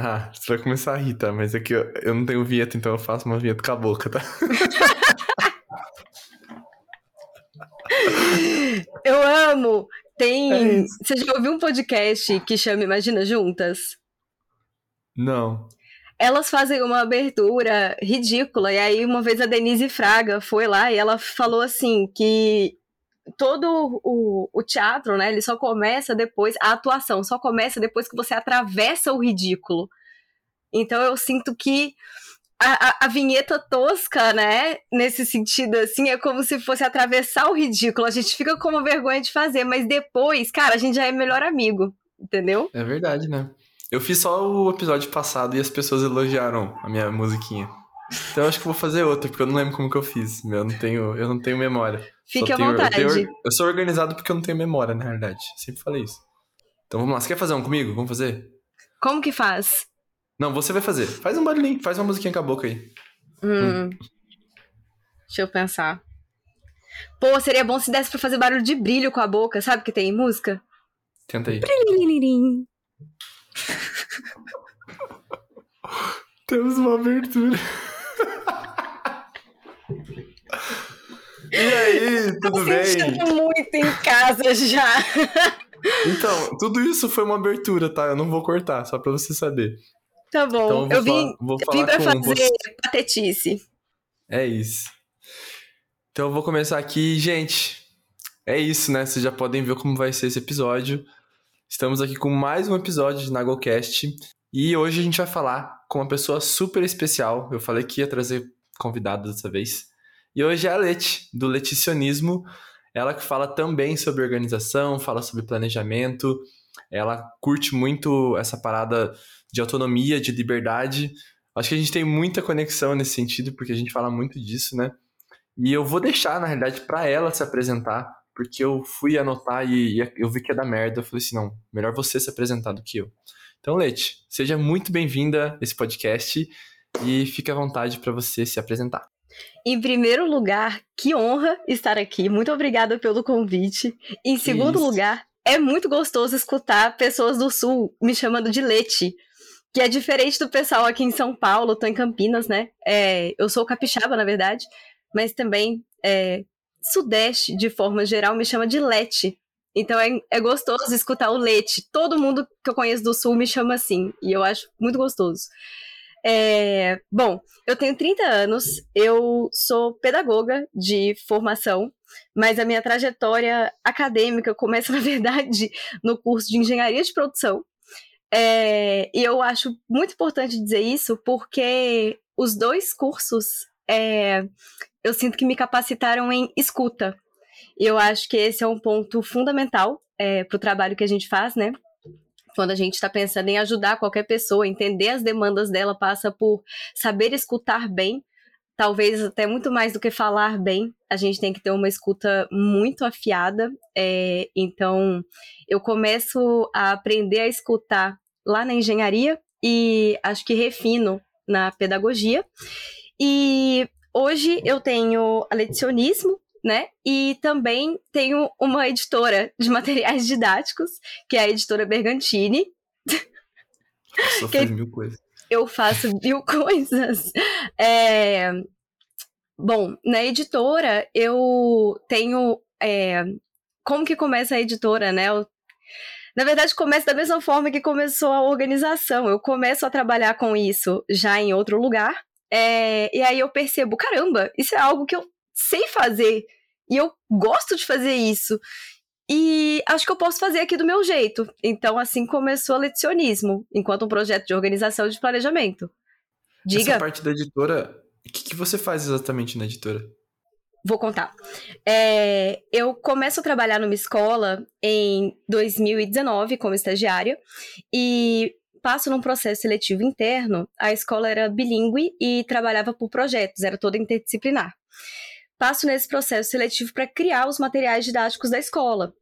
Ah, você vai começar a rir, tá? Mas é que eu, eu não tenho vinheta, então eu faço uma vinheta com a boca, tá? eu amo! Tem. É você já ouviu um podcast que chama Imagina Juntas? Não. Elas fazem uma abertura ridícula, e aí uma vez a Denise Fraga foi lá e ela falou assim que todo o, o teatro, né, ele só começa depois, a atuação só começa depois que você atravessa o ridículo. Então eu sinto que a, a, a, vinheta tosca, né? Nesse sentido, assim, é como se fosse atravessar o ridículo. A gente fica com uma vergonha de fazer, mas depois, cara, a gente já é melhor amigo, entendeu? É verdade, né? Eu fiz só o episódio passado e as pessoas elogiaram a minha musiquinha. Então eu acho que vou fazer outro, porque eu não lembro como que eu fiz. Eu não tenho, eu não tenho memória. Fique à tenho, vontade. Eu, tenho, eu, sou organizado porque eu não tenho memória, na realidade. Sempre falei isso. Então vamos lá. Você quer fazer um comigo? Vamos fazer? Como que faz? Não, você vai fazer. Faz um barulhinho, faz uma musiquinha com a boca aí. Hum. hum. Deixa eu pensar. Pô, seria bom se desse pra fazer barulho de brilho com a boca, sabe que tem em música? Tenta aí. Temos uma abertura. e aí, tudo Tô bem? muito em casa já. Então, tudo isso foi uma abertura, tá? Eu não vou cortar, só pra você saber. Tá bom. Então, eu, eu vim, vou falar vim pra fazer você. patetice. É isso. Então eu vou começar aqui, gente. É isso, né? Vocês já podem ver como vai ser esse episódio. Estamos aqui com mais um episódio de NagoCast. E hoje a gente vai falar com uma pessoa super especial. Eu falei que ia trazer convidado dessa vez. E hoje é a Leti, do Leticionismo. Ela que fala também sobre organização, fala sobre planejamento. Ela curte muito essa parada de autonomia, de liberdade. Acho que a gente tem muita conexão nesse sentido, porque a gente fala muito disso, né? E eu vou deixar, na realidade, para ela se apresentar, porque eu fui anotar e, eu vi que ia dar merda. Eu falei assim: não, melhor você se apresentar do que eu. Então, Leite, seja muito bem-vinda a esse podcast e fique à vontade para você se apresentar. Em primeiro lugar, que honra estar aqui. Muito obrigada pelo convite. Em segundo lugar, é muito gostoso escutar pessoas do Sul me chamando de Lete que é diferente do pessoal aqui em São Paulo, tô em Campinas, né? É, eu sou capixaba, na verdade, mas também é, Sudeste, de forma geral, me chama de Lete. Então é, é gostoso escutar o Lete. Todo mundo que eu conheço do Sul me chama assim, e eu acho muito gostoso. É, bom, eu tenho 30 anos, eu sou pedagoga de formação, mas a minha trajetória acadêmica começa, na verdade, no curso de engenharia de produção, é, e eu acho muito importante dizer isso porque os dois cursos é, eu sinto que me capacitaram em escuta. E eu acho que esse é um ponto fundamental é, para o trabalho que a gente faz, né? Quando a gente está pensando em ajudar qualquer pessoa, entender as demandas dela passa por saber escutar bem talvez até muito mais do que falar bem, a gente tem que ter uma escuta muito afiada. É, então, eu começo a aprender a escutar lá na engenharia e acho que refino na pedagogia. E hoje eu tenho lecionismo, né? E também tenho uma editora de materiais didáticos, que é a editora Bergantini. Só fez mil coisas eu faço mil coisas. É... Bom, na editora eu tenho. É... Como que começa a editora, né? Eu... Na verdade, começa da mesma forma que começou a organização. Eu começo a trabalhar com isso já em outro lugar. É... E aí eu percebo, caramba, isso é algo que eu sei fazer. E eu gosto de fazer isso. E acho que eu posso fazer aqui do meu jeito. Então, assim começou o lecionismo, enquanto um projeto de organização e de planejamento. Diga. Essa parte da editora, o que, que você faz exatamente na editora? Vou contar. É, eu começo a trabalhar numa escola em 2019 como estagiária e passo num processo seletivo interno. A escola era bilíngue e trabalhava por projetos, era toda interdisciplinar passo nesse processo seletivo para criar os materiais didáticos da escola.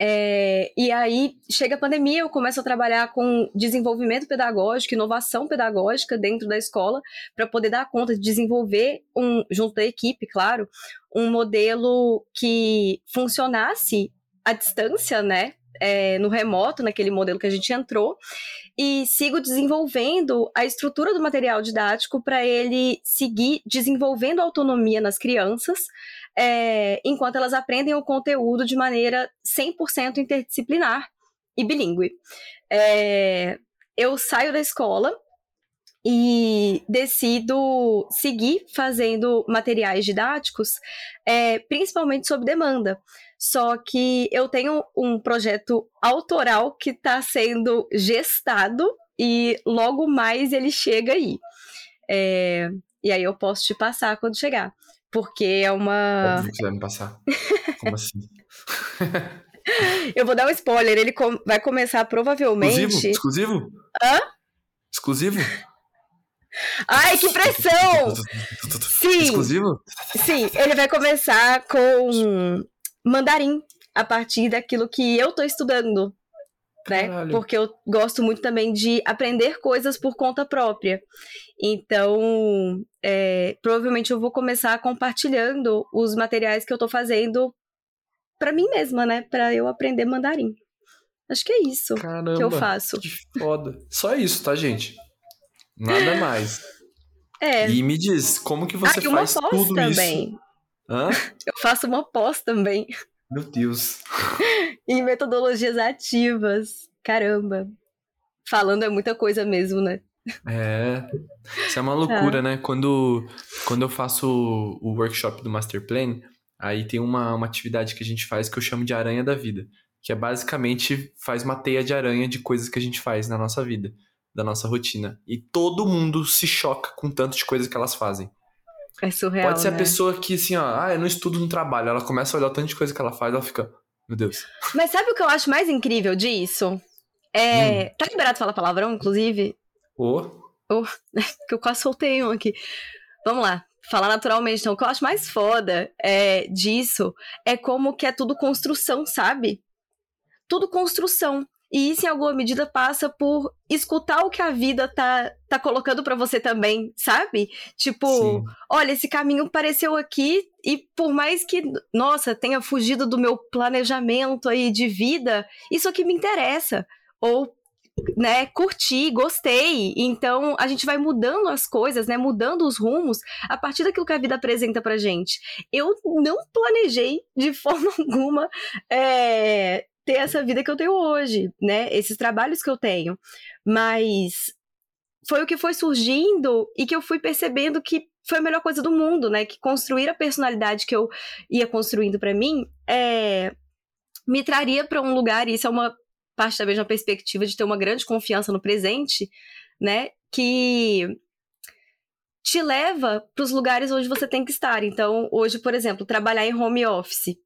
É, e aí chega a pandemia, eu começo a trabalhar com desenvolvimento pedagógico, inovação pedagógica dentro da escola, para poder dar conta de desenvolver, um, junto da equipe, claro, um modelo que funcionasse à distância, né? É, no remoto, naquele modelo que a gente entrou, e sigo desenvolvendo a estrutura do material didático para ele seguir desenvolvendo autonomia nas crianças, é, enquanto elas aprendem o conteúdo de maneira 100% interdisciplinar e bilíngue. É, eu saio da escola e decido seguir fazendo materiais didáticos, é, principalmente sob demanda. Só que eu tenho um projeto autoral que está sendo gestado e logo mais ele chega aí. É, e aí eu posso te passar quando chegar. Porque é uma. Óbvio que vai me passar. Como assim? eu vou dar um spoiler. Ele com... vai começar provavelmente. Exclusivo? Exclusivo? Hã? Exclusivo? Ai, que pressão! Sim. Exclusivo? Sim, ele vai começar com mandarim a partir daquilo que eu tô estudando. Né? Porque eu gosto muito também de aprender coisas por conta própria. Então, é, provavelmente eu vou começar compartilhando os materiais que eu tô fazendo para mim mesma, né? Para eu aprender mandarim. Acho que é isso Caramba, que eu faço. Que foda. Só isso, tá, gente? Nada mais. É. E me diz, como que você ah, faz tudo também. isso? Hã? Eu faço uma pós também. Meu Deus. em metodologias ativas. Caramba. Falando é muita coisa mesmo, né? É. Isso é uma loucura, é. né? Quando, quando eu faço o workshop do Master Plan, aí tem uma, uma atividade que a gente faz que eu chamo de aranha da vida. Que é basicamente faz uma teia de aranha de coisas que a gente faz na nossa vida, da nossa rotina. E todo mundo se choca com tanto de coisas que elas fazem. É surreal. Pode ser né? a pessoa que, assim, ó, ah, eu não estudo no trabalho. Ela começa a olhar o tanto de coisa que ela faz, ela fica, meu Deus. Mas sabe o que eu acho mais incrível disso? É. Hum. Tá liberado falar palavrão, inclusive? Ô. Oh. oh. que eu quase soltei um aqui. Vamos lá. Falar naturalmente, então. O que eu acho mais foda é, disso é como que é tudo construção, sabe? Tudo construção. E isso, em alguma medida, passa por escutar o que a vida tá, tá colocando para você também, sabe? Tipo, Sim. olha, esse caminho apareceu aqui e por mais que, nossa, tenha fugido do meu planejamento aí de vida, isso aqui me interessa. Ou né, curti, gostei. Então a gente vai mudando as coisas, né, mudando os rumos a partir daquilo que a vida apresenta pra gente. Eu não planejei de forma alguma é, ter essa vida que eu tenho hoje, né? Esses trabalhos que eu tenho. Mas foi o que foi surgindo e que eu fui percebendo que foi a melhor coisa do mundo, né? Que construir a personalidade que eu ia construindo para mim é, me traria para um lugar, e isso é uma parte também de uma perspectiva de ter uma grande confiança no presente, né? Que te leva para os lugares onde você tem que estar. Então, hoje, por exemplo, trabalhar em home office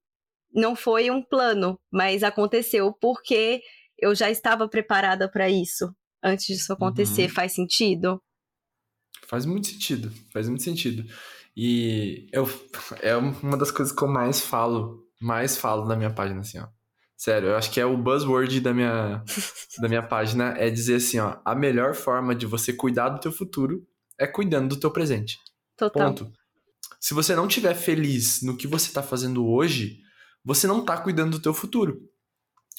não foi um plano, mas aconteceu porque eu já estava preparada para isso antes disso acontecer. Uhum. Faz sentido? Faz muito sentido, faz muito sentido. E eu, é uma das coisas que eu mais falo, mais falo na minha página, assim, ó. Sério, eu acho que é o buzzword da minha, da minha página, é dizer assim, ó, a melhor forma de você cuidar do teu futuro é cuidando do teu presente. Total. Ponto. Se você não estiver feliz no que você está fazendo hoje, você não está cuidando do teu futuro.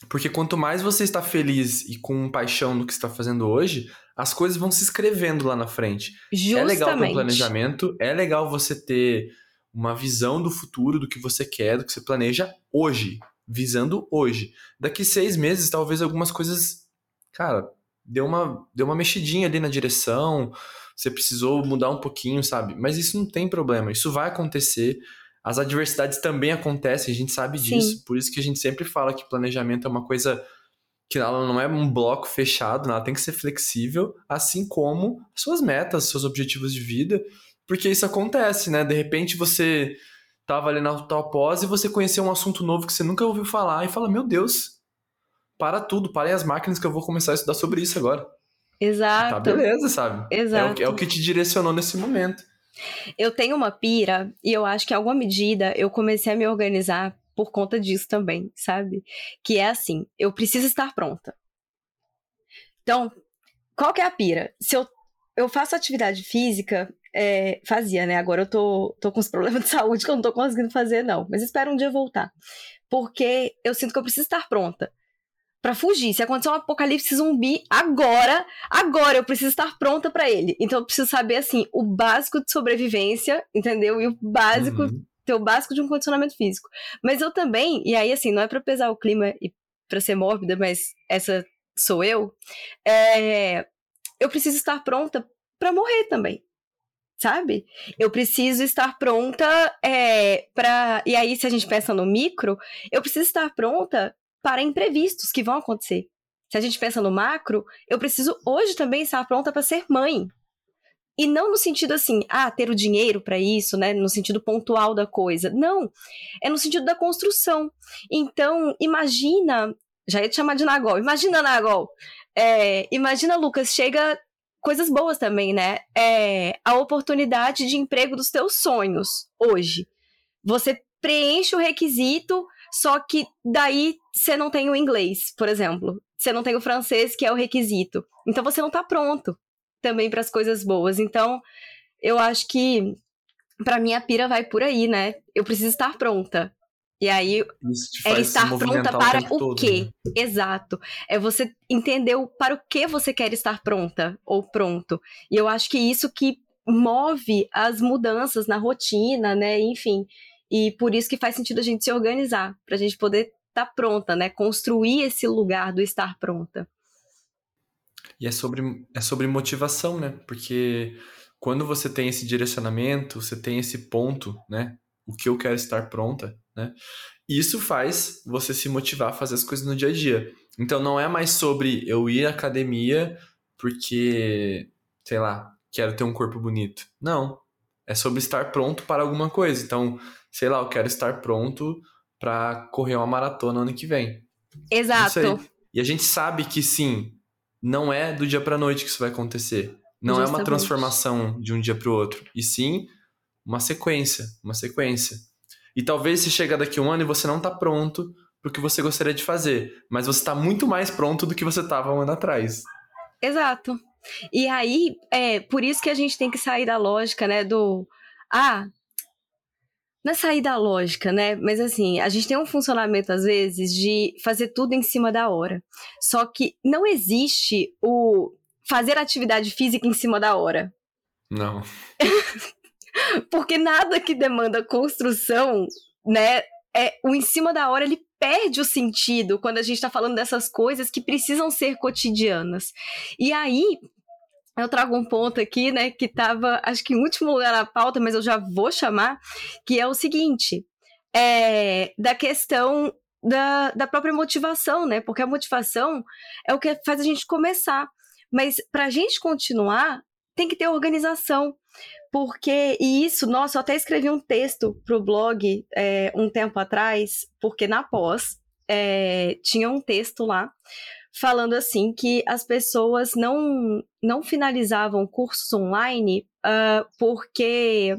Porque quanto mais você está feliz e com paixão no que está fazendo hoje, as coisas vão se escrevendo lá na frente. Justamente. É legal ter um planejamento, é legal você ter uma visão do futuro, do que você quer, do que você planeja hoje, visando hoje. Daqui seis meses, talvez algumas coisas, cara, deu uma, deu uma mexidinha ali na direção, você precisou mudar um pouquinho, sabe? Mas isso não tem problema, isso vai acontecer as adversidades também acontecem, a gente sabe disso. Sim. Por isso que a gente sempre fala que planejamento é uma coisa que ela não é um bloco fechado, ela tem que ser flexível, assim como suas metas, seus objetivos de vida, porque isso acontece, né? De repente você tava ali na tua pós e você conheceu um assunto novo que você nunca ouviu falar e fala: Meu Deus, para tudo, parem as máquinas que eu vou começar a estudar sobre isso agora. Exato. Tá beleza, sabe? Exato. É o, é o que te direcionou nesse momento. Eu tenho uma pira e eu acho que em alguma medida eu comecei a me organizar por conta disso também, sabe? Que é assim, eu preciso estar pronta. Então, qual que é a pira? Se eu, eu faço atividade física, é, fazia, né? Agora eu tô, tô com os problemas de saúde que eu não tô conseguindo fazer, não. Mas espero um dia voltar. Porque eu sinto que eu preciso estar pronta. Para fugir. Se acontecer um apocalipse zumbi agora, agora eu preciso estar pronta para ele. Então eu preciso saber assim, o básico de sobrevivência, entendeu? E o básico, uhum. ter o básico de um condicionamento físico. Mas eu também, e aí assim, não é para pesar o clima e para ser mórbida, mas essa sou eu. É, eu preciso estar pronta para morrer também sabe? Eu preciso estar pronta é, para. E aí, se a gente pensa no micro, eu preciso estar pronta para imprevistos que vão acontecer. Se a gente pensa no macro, eu preciso hoje também estar pronta para ser mãe. E não no sentido assim, ah, ter o dinheiro para isso, né? No sentido pontual da coisa. Não. É no sentido da construção. Então, imagina. Já ia te chamar de Nagol. Imagina, Nagol. É, imagina, Lucas, chega coisas boas também, né? É a oportunidade de emprego dos teus sonhos hoje. Você preenche o requisito, só que daí você não tem o inglês, por exemplo. Você não tem o francês, que é o requisito. Então você não tá pronto também para as coisas boas. Então, eu acho que para mim a pira vai por aí, né? Eu preciso estar pronta. E aí é estar pronta para o, quê? Né? Exato. É você entender o, para o que você quer estar pronta ou pronto. E eu acho que isso que move as mudanças na rotina, né? Enfim. E por isso que faz sentido a gente se organizar, para a gente poder estar tá pronta, né? Construir esse lugar do estar pronta. E é sobre, é sobre motivação, né? Porque quando você tem esse direcionamento, você tem esse ponto, né? O que eu quero estar pronta, né? Isso faz você se motivar a fazer as coisas no dia a dia. Então não é mais sobre eu ir à academia porque, sei lá, quero ter um corpo bonito. Não. É sobre estar pronto para alguma coisa. Então, sei lá, eu quero estar pronto para correr uma maratona ano que vem. Exato. E a gente sabe que sim, não é do dia para noite que isso vai acontecer. Não Justamente. é uma transformação de um dia para o outro, e sim uma sequência, uma sequência. E talvez se chegar daqui um ano e você não está pronto para o que você gostaria de fazer, mas você está muito mais pronto do que você estava um ano atrás. Exato. E aí, é por isso que a gente tem que sair da lógica, né, do ah, não é sair da lógica, né? Mas assim, a gente tem um funcionamento, às vezes, de fazer tudo em cima da hora. Só que não existe o fazer atividade física em cima da hora. Não. Porque nada que demanda construção, né? É, o em cima da hora ele perde o sentido quando a gente está falando dessas coisas que precisam ser cotidianas. E aí, eu trago um ponto aqui, né, que estava, acho que em último lugar na pauta, mas eu já vou chamar, que é o seguinte: é, da questão da, da própria motivação, né? Porque a motivação é o que faz a gente começar. Mas para a gente continuar, tem que ter organização. Porque, e isso, nossa, eu até escrevi um texto para o blog é, um tempo atrás, porque na pós é, tinha um texto lá falando assim que as pessoas não, não finalizavam cursos online uh, porque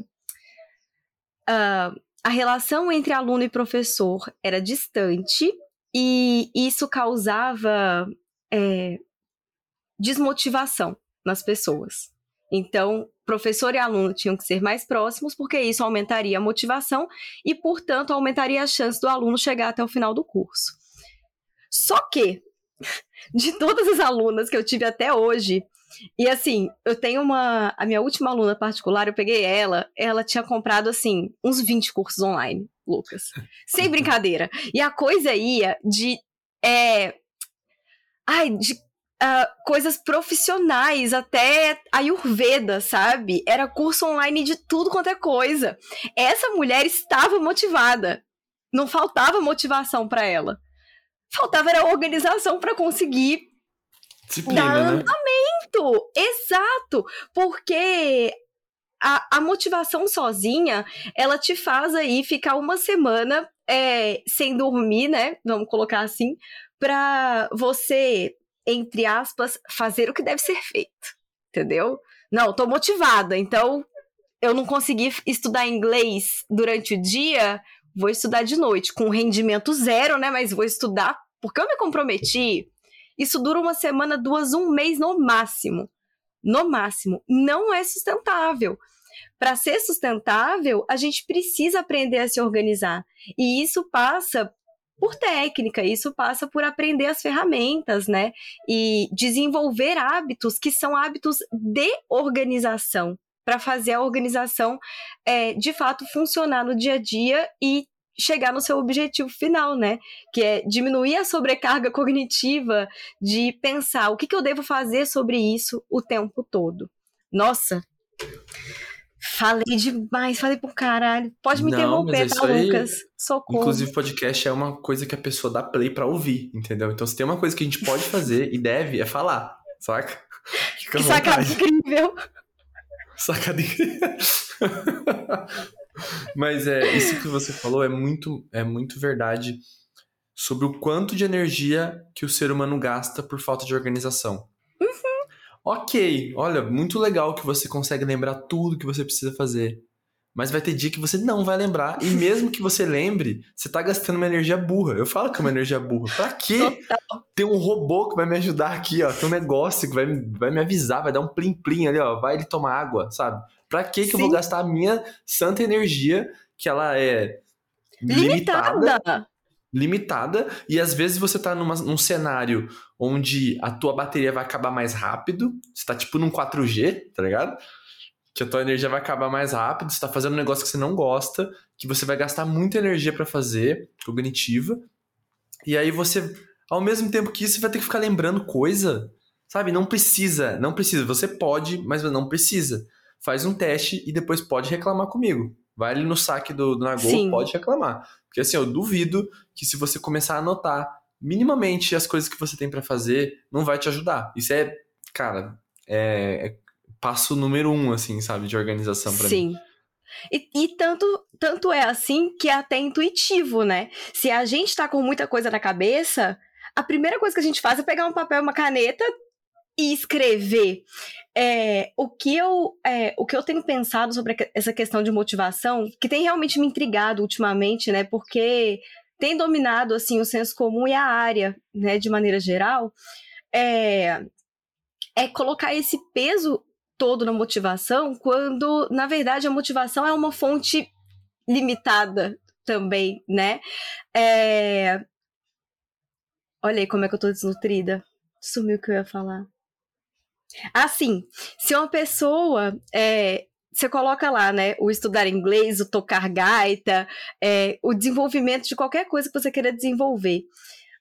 uh, a relação entre aluno e professor era distante e isso causava é, desmotivação nas pessoas. Então, professor e aluno tinham que ser mais próximos, porque isso aumentaria a motivação e, portanto, aumentaria a chance do aluno chegar até o final do curso. Só que de todas as alunas que eu tive até hoje. E assim, eu tenho uma. A minha última aluna particular, eu peguei ela, ela tinha comprado, assim, uns 20 cursos online, Lucas. Sem brincadeira. E a coisa ia de. É, ai, de Uh, coisas profissionais, até Ayurveda, sabe? Era curso online de tudo quanto é coisa. Essa mulher estava motivada. Não faltava motivação para ela. Faltava era organização para conseguir Disciplina, dar né? andamento. Exato. Porque a, a, motivação sozinha, ela te faz aí ficar uma semana é, sem dormir, né? Vamos colocar assim, para você, entre aspas, fazer o que deve ser feito. Entendeu? Não, tô motivada, então eu não consegui estudar inglês durante o dia, vou estudar de noite, com rendimento zero, né? Mas vou estudar porque eu me comprometi. Isso dura uma semana, duas, um mês no máximo. No máximo. Não é sustentável. Para ser sustentável, a gente precisa aprender a se organizar. E isso passa por técnica, isso passa por aprender as ferramentas, né? E desenvolver hábitos que são hábitos de organização, para fazer a organização é, de fato funcionar no dia a dia e chegar no seu objetivo final, né? Que é diminuir a sobrecarga cognitiva de pensar o que, que eu devo fazer sobre isso o tempo todo. Nossa, Falei demais, falei pro caralho. Pode me não, interromper, tá, aí, Lucas? Socorro. Inclusive, podcast é uma coisa que a pessoa dá play pra ouvir, entendeu? Então, se tem uma coisa que a gente pode fazer e deve, é falar, saca? Fica que sacada incrível. Sacada incrível. Mas é, isso que você falou é muito, é muito verdade sobre o quanto de energia que o ser humano gasta por falta de organização. Ok, olha, muito legal que você consegue lembrar tudo que você precisa fazer. Mas vai ter dia que você não vai lembrar. E mesmo que você lembre, você tá gastando uma energia burra. Eu falo que é uma energia burra. Pra quê? Tem um robô que vai me ajudar aqui, ó. Tem um negócio que vai, vai me avisar, vai dar um plim-plim ali, ó. Vai ele tomar água, sabe? Pra quê que Sim. eu vou gastar a minha santa energia, que ela é limitada. limitada limitada e às vezes você tá numa, num cenário onde a tua bateria vai acabar mais rápido, você tá tipo num 4G, tá ligado? Que a tua energia vai acabar mais rápido, você tá fazendo um negócio que você não gosta, que você vai gastar muita energia para fazer, cognitiva, e aí você, ao mesmo tempo que isso, você vai ter que ficar lembrando coisa, sabe? Não precisa, não precisa, você pode, mas não precisa. Faz um teste e depois pode reclamar comigo. Vai ali no saque do, do Nagô, pode reclamar. Porque assim, eu duvido que se você começar a anotar minimamente as coisas que você tem para fazer, não vai te ajudar. Isso é, cara, é, é passo número um, assim, sabe, de organização para mim. Sim. E, e, tanto, tanto é assim que é até intuitivo, né? Se a gente tá com muita coisa na cabeça, a primeira coisa que a gente faz é pegar um papel uma caneta e escrever. É, o, que eu, é, o que eu tenho pensado sobre essa questão de motivação, que tem realmente me intrigado ultimamente, né? Porque tem dominado assim o senso comum e a área, né, de maneira geral, é, é colocar esse peso todo na motivação, quando na verdade a motivação é uma fonte limitada também, né? É... Olha aí como é que eu tô desnutrida. Sumiu o que eu ia falar. Assim, se uma pessoa é, você coloca lá, né, o estudar inglês, o tocar gaita, é, o desenvolvimento de qualquer coisa que você queira desenvolver.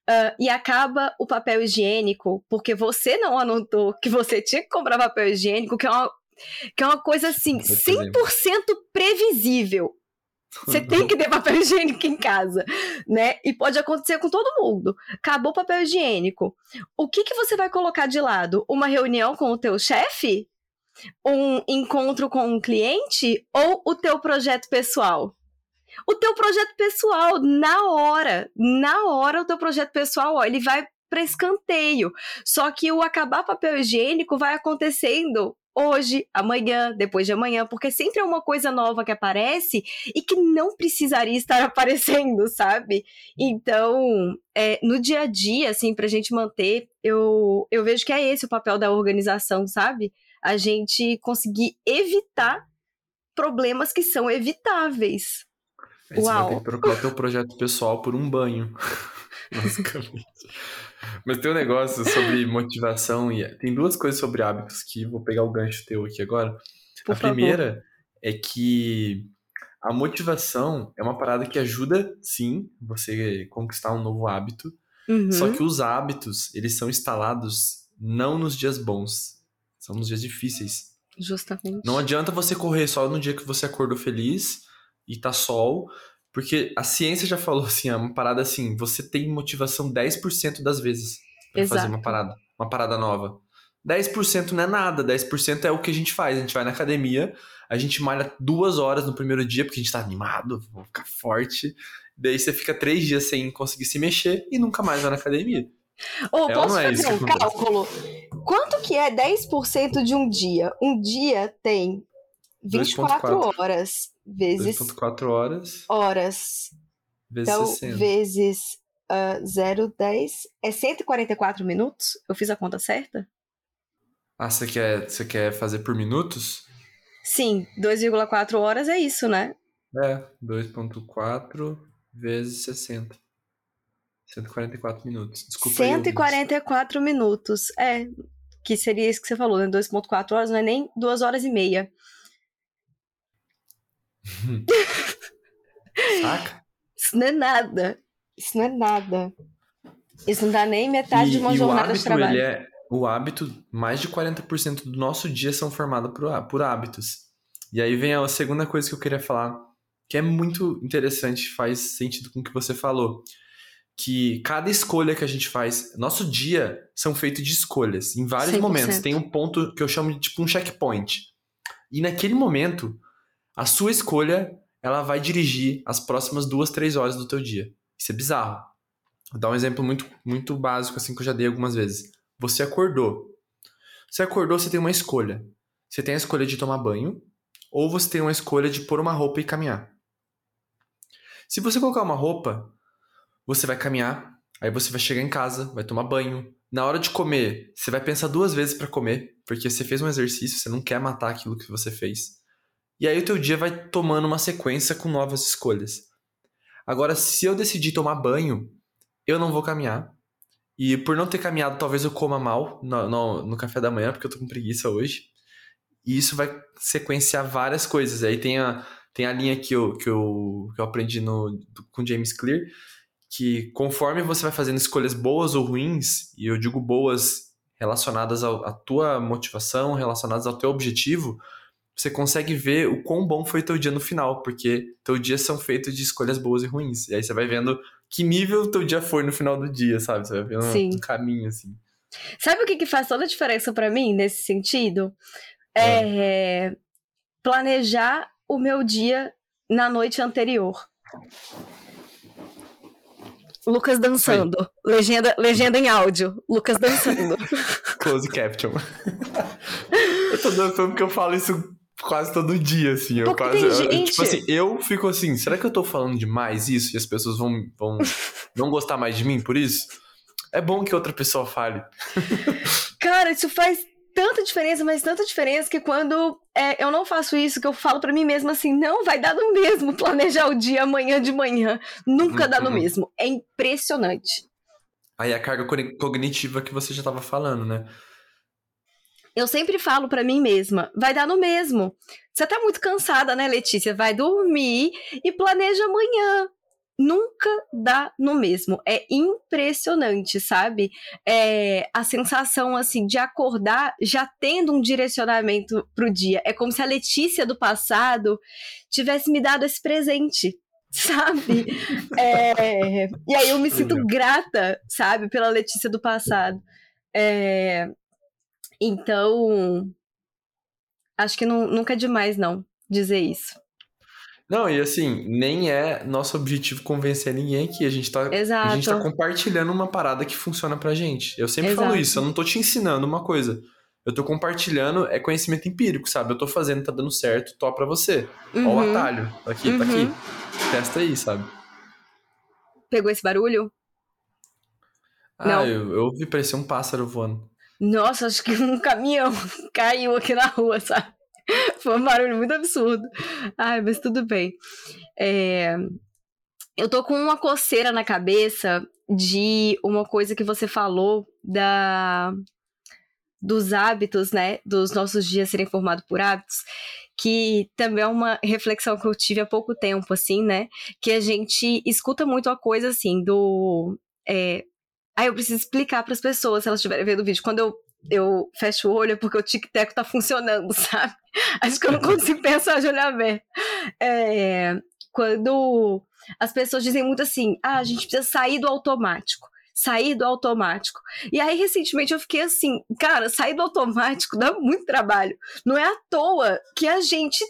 Uh, e acaba o papel higiênico, porque você não anotou que você tinha que comprar papel higiênico, que é uma, que é uma coisa assim, 100% previsível. Você tem que ter papel higiênico em casa, né? E pode acontecer com todo mundo. Acabou o papel higiênico. O que, que você vai colocar de lado? Uma reunião com o teu chefe? Um encontro com um cliente? Ou o teu projeto pessoal? O teu projeto pessoal, na hora, na hora o teu projeto pessoal, ó, ele vai para escanteio. Só que o acabar papel higiênico vai acontecendo hoje, amanhã, depois de amanhã, porque sempre é uma coisa nova que aparece e que não precisaria estar aparecendo, sabe? Então, é, no dia a dia, assim, pra gente manter, eu, eu vejo que é esse o papel da organização, sabe? A gente conseguir evitar problemas que são evitáveis. Aí Uau. Você vai ter que trocar o teu projeto pessoal por um banho, basicamente. Mas tem um negócio sobre motivação e tem duas coisas sobre hábitos que vou pegar o gancho teu aqui agora. Por a favor. primeira é que a motivação é uma parada que ajuda, sim, você conquistar um novo hábito. Uhum. Só que os hábitos, eles são instalados não nos dias bons, são nos dias difíceis. Justamente. Não adianta você correr só no dia que você acordou feliz e tá sol, porque a ciência já falou assim, é uma parada assim, você tem motivação 10% das vezes para fazer uma parada, uma parada nova. 10% não é nada, 10% é o que a gente faz. A gente vai na academia, a gente malha duas horas no primeiro dia, porque a gente tá animado, vou ficar forte. Daí você fica três dias sem conseguir se mexer e nunca mais vai na academia. Ou é, posso é fazer um cálculo? Quanto que é 10% de um dia? Um dia tem 24 horas vezes 2.4 horas. Horas. Vezes então, 60. vezes uh, 0,10 é 144 minutos? Eu fiz a conta certa? Ah, você quer, você quer fazer por minutos? Sim, 2,4 horas é isso, né? É, 2.4 vezes 60. 144 minutos. Desculpa 144 aí, minutos. É, que seria isso que você falou, né? 2.4 horas, não é nem 2 horas e meia. Saca? Isso não é nada. Isso não é nada. Isso não dá nem metade e, de uma jornada hábito, de trabalho. É, o hábito, mais de 40% do nosso dia são formados por, por hábitos. E aí vem a segunda coisa que eu queria falar, que é muito interessante, faz sentido com o que você falou. Que cada escolha que a gente faz, nosso dia são feitos de escolhas. Em vários 100%. momentos. Tem um ponto que eu chamo de tipo um checkpoint. E naquele momento, a sua escolha ela vai dirigir as próximas duas, três horas do teu dia. Isso é bizarro. Vou dar um exemplo muito, muito básico, assim, que eu já dei algumas vezes. Você acordou. Você acordou, você tem uma escolha. Você tem a escolha de tomar banho, ou você tem uma escolha de pôr uma roupa e caminhar. Se você colocar uma roupa, você vai caminhar, aí você vai chegar em casa, vai tomar banho. Na hora de comer, você vai pensar duas vezes para comer, porque você fez um exercício, você não quer matar aquilo que você fez. E aí o teu dia vai tomando uma sequência com novas escolhas. Agora, se eu decidir tomar banho, eu não vou caminhar. E por não ter caminhado, talvez eu coma mal no, no, no café da manhã, porque eu tô com preguiça hoje. E isso vai sequenciar várias coisas. Aí tem a, tem a linha que eu, que eu, que eu aprendi no, com James Clear, que conforme você vai fazendo escolhas boas ou ruins, e eu digo boas relacionadas à tua motivação, relacionadas ao teu objetivo, você consegue ver o quão bom foi teu dia no final, porque teu dia são feitos de escolhas boas e ruins. E aí você vai vendo que nível teu dia foi no final do dia, sabe? Você vai vendo um, um caminho, assim. Sabe o que, que faz toda a diferença para mim nesse sentido? É. é planejar o meu dia na noite anterior. Lucas dançando. Legenda, legenda em áudio. Lucas dançando. Close caption. eu tô dançando porque eu falo isso quase todo dia, assim. Eu quase, eu, tipo assim, eu fico assim, será que eu tô falando demais isso e as pessoas vão, vão não gostar mais de mim por isso? É bom que outra pessoa fale. Cara, isso faz tanta diferença, mas tanta diferença que quando é, eu não faço isso, que eu falo para mim mesma assim, não, vai dar no mesmo planejar o dia amanhã de manhã. Nunca uhum. dá no uhum. mesmo. É impressionante. Aí a carga cognitiva que você já tava falando, né? Eu sempre falo para mim mesma, vai dar no mesmo. Você tá muito cansada, né, Letícia? Vai dormir e planeja amanhã. Nunca dá no mesmo. É impressionante, sabe? É a sensação assim de acordar já tendo um direcionamento pro dia. É como se a Letícia do passado tivesse me dado esse presente sabe? É, e aí eu me sinto grata, sabe, pela Letícia do passado. É, então, acho que não, nunca é demais, não, dizer isso. Não, e assim, nem é nosso objetivo convencer ninguém aqui. A gente tá, Exato. A gente tá compartilhando uma parada que funciona pra gente. Eu sempre Exato. falo isso, eu não tô te ensinando uma coisa. Eu tô compartilhando, é conhecimento empírico, sabe? Eu tô fazendo, tá dando certo, tô pra você. Uhum. Ó o uhum. atalho. Tá aqui, uhum. tá aqui. Uhum. Testa aí, sabe? Pegou esse barulho? Ah, não. eu, eu ouvi parecer um pássaro voando. Nossa, acho que um caminhão caiu aqui na rua, sabe? Foi um barulho muito absurdo. Ai, mas tudo bem. É... Eu tô com uma coceira na cabeça de uma coisa que você falou da dos hábitos, né, dos nossos dias serem formados por hábitos, que também é uma reflexão que eu tive há pouco tempo, assim, né, que a gente escuta muito a coisa, assim, do é, Aí eu preciso explicar para as pessoas, se elas estiverem vendo o vídeo. Quando eu, eu fecho o olho é porque o tic-tac tá funcionando, sabe? Acho que eu não consigo pensar de olhar aberto. É, quando as pessoas dizem muito assim, ah, a gente precisa sair do automático sair do automático. E aí, recentemente, eu fiquei assim, cara, sair do automático dá muito trabalho. Não é à toa que a gente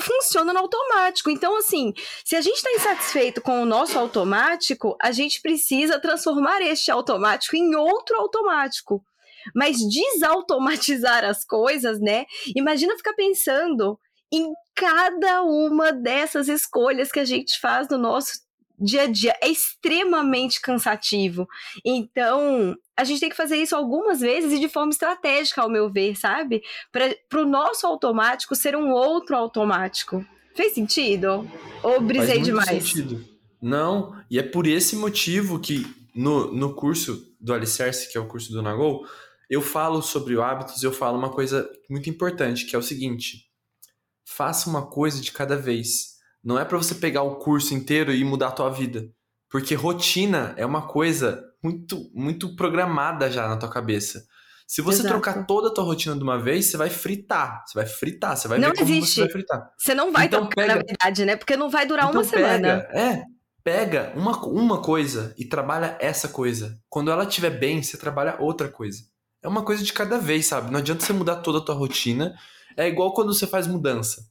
funciona no automático. Então, assim, se a gente está insatisfeito com o nosso automático, a gente precisa transformar este automático em outro automático. Mas desautomatizar as coisas, né? Imagina ficar pensando em cada uma dessas escolhas que a gente faz no nosso dia a dia é extremamente cansativo. Então, a gente tem que fazer isso algumas vezes e de forma estratégica, ao meu ver, sabe? Para o nosso automático ser um outro automático. Fez sentido? Ou brisei Faz demais? Sentido. Não, e é por esse motivo que no, no curso do Alicerce, que é o curso do Nagol, eu falo sobre hábitos, eu falo uma coisa muito importante, que é o seguinte: faça uma coisa de cada vez. Não é para você pegar o curso inteiro e mudar a tua vida, porque rotina é uma coisa muito muito programada já na tua cabeça. Se você Exato. trocar toda a tua rotina de uma vez, você vai fritar. Você vai fritar, você vai não ver como existe. você vai fritar. Você não vai então, trocar, pega... na verdade, né? Porque não vai durar então, uma semana. é, pega uma, uma coisa e trabalha essa coisa. Quando ela estiver bem, você trabalha outra coisa. É uma coisa de cada vez, sabe? Não adianta você mudar toda a tua rotina. É igual quando você faz mudança.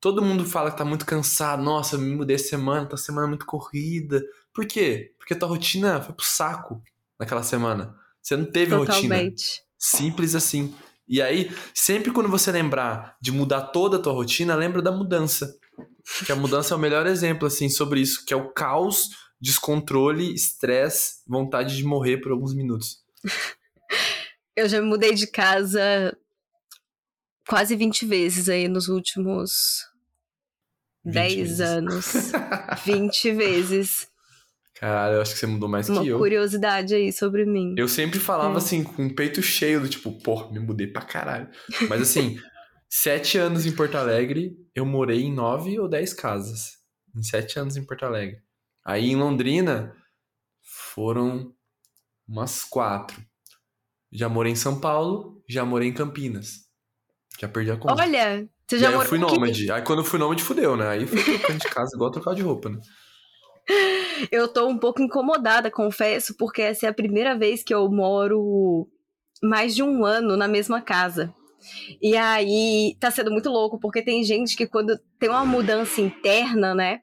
Todo mundo fala que tá muito cansado. Nossa, me mudei semana, tá semana muito corrida. Por quê? Porque tua rotina foi pro saco naquela semana. Você não teve Totalmente. rotina. Simples assim. E aí, sempre quando você lembrar de mudar toda a tua rotina, lembra da mudança. Que a mudança é o melhor exemplo, assim, sobre isso, que é o caos, descontrole, estresse, vontade de morrer por alguns minutos. Eu já me mudei de casa quase 20 vezes aí nos últimos 10 vezes. anos. 20 vezes. Cara, eu acho que você mudou mais Uma que eu. Uma curiosidade aí sobre mim. Eu sempre falava é. assim, com o peito cheio, do tipo, pô, me mudei pra caralho. Mas assim, sete anos em Porto Alegre, eu morei em nove ou dez casas. Em sete anos em Porto Alegre. Aí em Londrina, foram umas quatro. Já morei em São Paulo, já morei em Campinas. Já perdi a conta. Olha, você já morou eu fui nômade. Aí quando eu fui nômade, fudeu, né? Aí fui trocando de casa igual trocar de roupa, né? Eu tô um pouco incomodada, confesso, porque essa é a primeira vez que eu moro mais de um ano na mesma casa. E aí tá sendo muito louco, porque tem gente que quando tem uma mudança interna, né?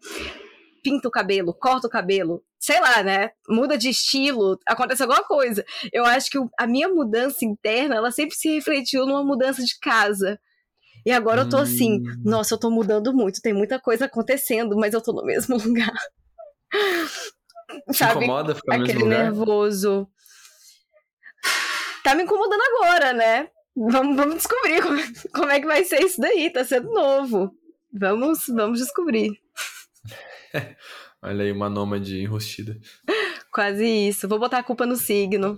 Pinta o cabelo, corta o cabelo, sei lá, né? Muda de estilo, acontece alguma coisa. Eu acho que a minha mudança interna, ela sempre se refletiu numa mudança de casa. E agora eu tô assim, hum. nossa, eu tô mudando muito, tem muita coisa acontecendo, mas eu tô no mesmo lugar. Te Sabe? incomoda ficar no Aquele mesmo lugar? nervoso. Tá me incomodando agora, né? Vamos, vamos descobrir como, como é que vai ser isso daí. Tá sendo novo. Vamos, vamos descobrir. Olha aí, uma nômade enrustida. Quase isso. Vou botar a culpa no signo.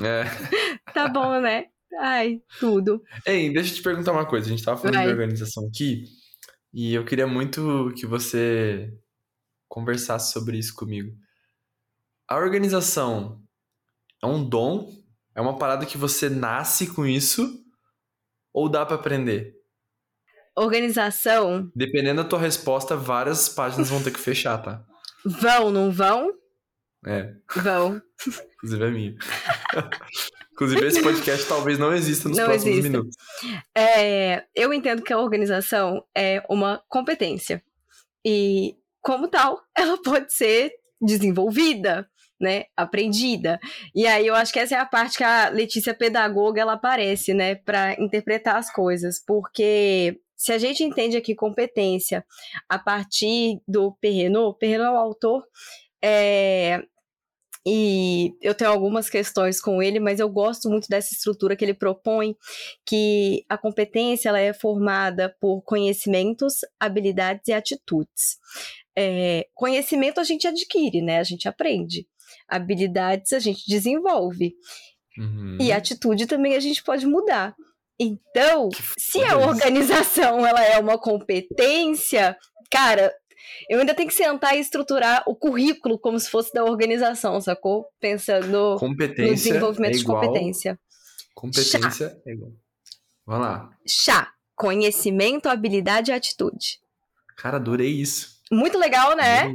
É. tá bom, né? Ai, tudo. Ei, deixa eu te perguntar uma coisa. A gente tava falando Vai. de organização aqui. E eu queria muito que você conversasse sobre isso comigo. A organização é um dom? É uma parada que você nasce com isso? Ou dá para aprender? Organização. Dependendo da tua resposta, várias páginas vão ter que fechar, tá? Vão, não vão? É. Vão. Inclusive é minha. Inclusive, esse podcast talvez não exista nos não próximos existe. minutos. É, eu entendo que a organização é uma competência. E como tal, ela pode ser desenvolvida, né, aprendida. E aí eu acho que essa é a parte que a Letícia pedagoga ela aparece, né, para interpretar as coisas, porque se a gente entende aqui competência a partir do Perrenot, Perrenot é o autor, é, e eu tenho algumas questões com ele, mas eu gosto muito dessa estrutura que ele propõe, que a competência ela é formada por conhecimentos, habilidades e atitudes. É, conhecimento a gente adquire, né? A gente aprende. Habilidades a gente desenvolve. Uhum. E atitude também a gente pode mudar. Então, se a organização ela é uma competência, cara, eu ainda tenho que sentar e estruturar o currículo como se fosse da organização, sacou? Pensando no desenvolvimento é igual, de competência. Competência Chá. é igual. Vamos lá. Chá. Conhecimento, habilidade e atitude. Cara, adorei isso. Muito legal, né?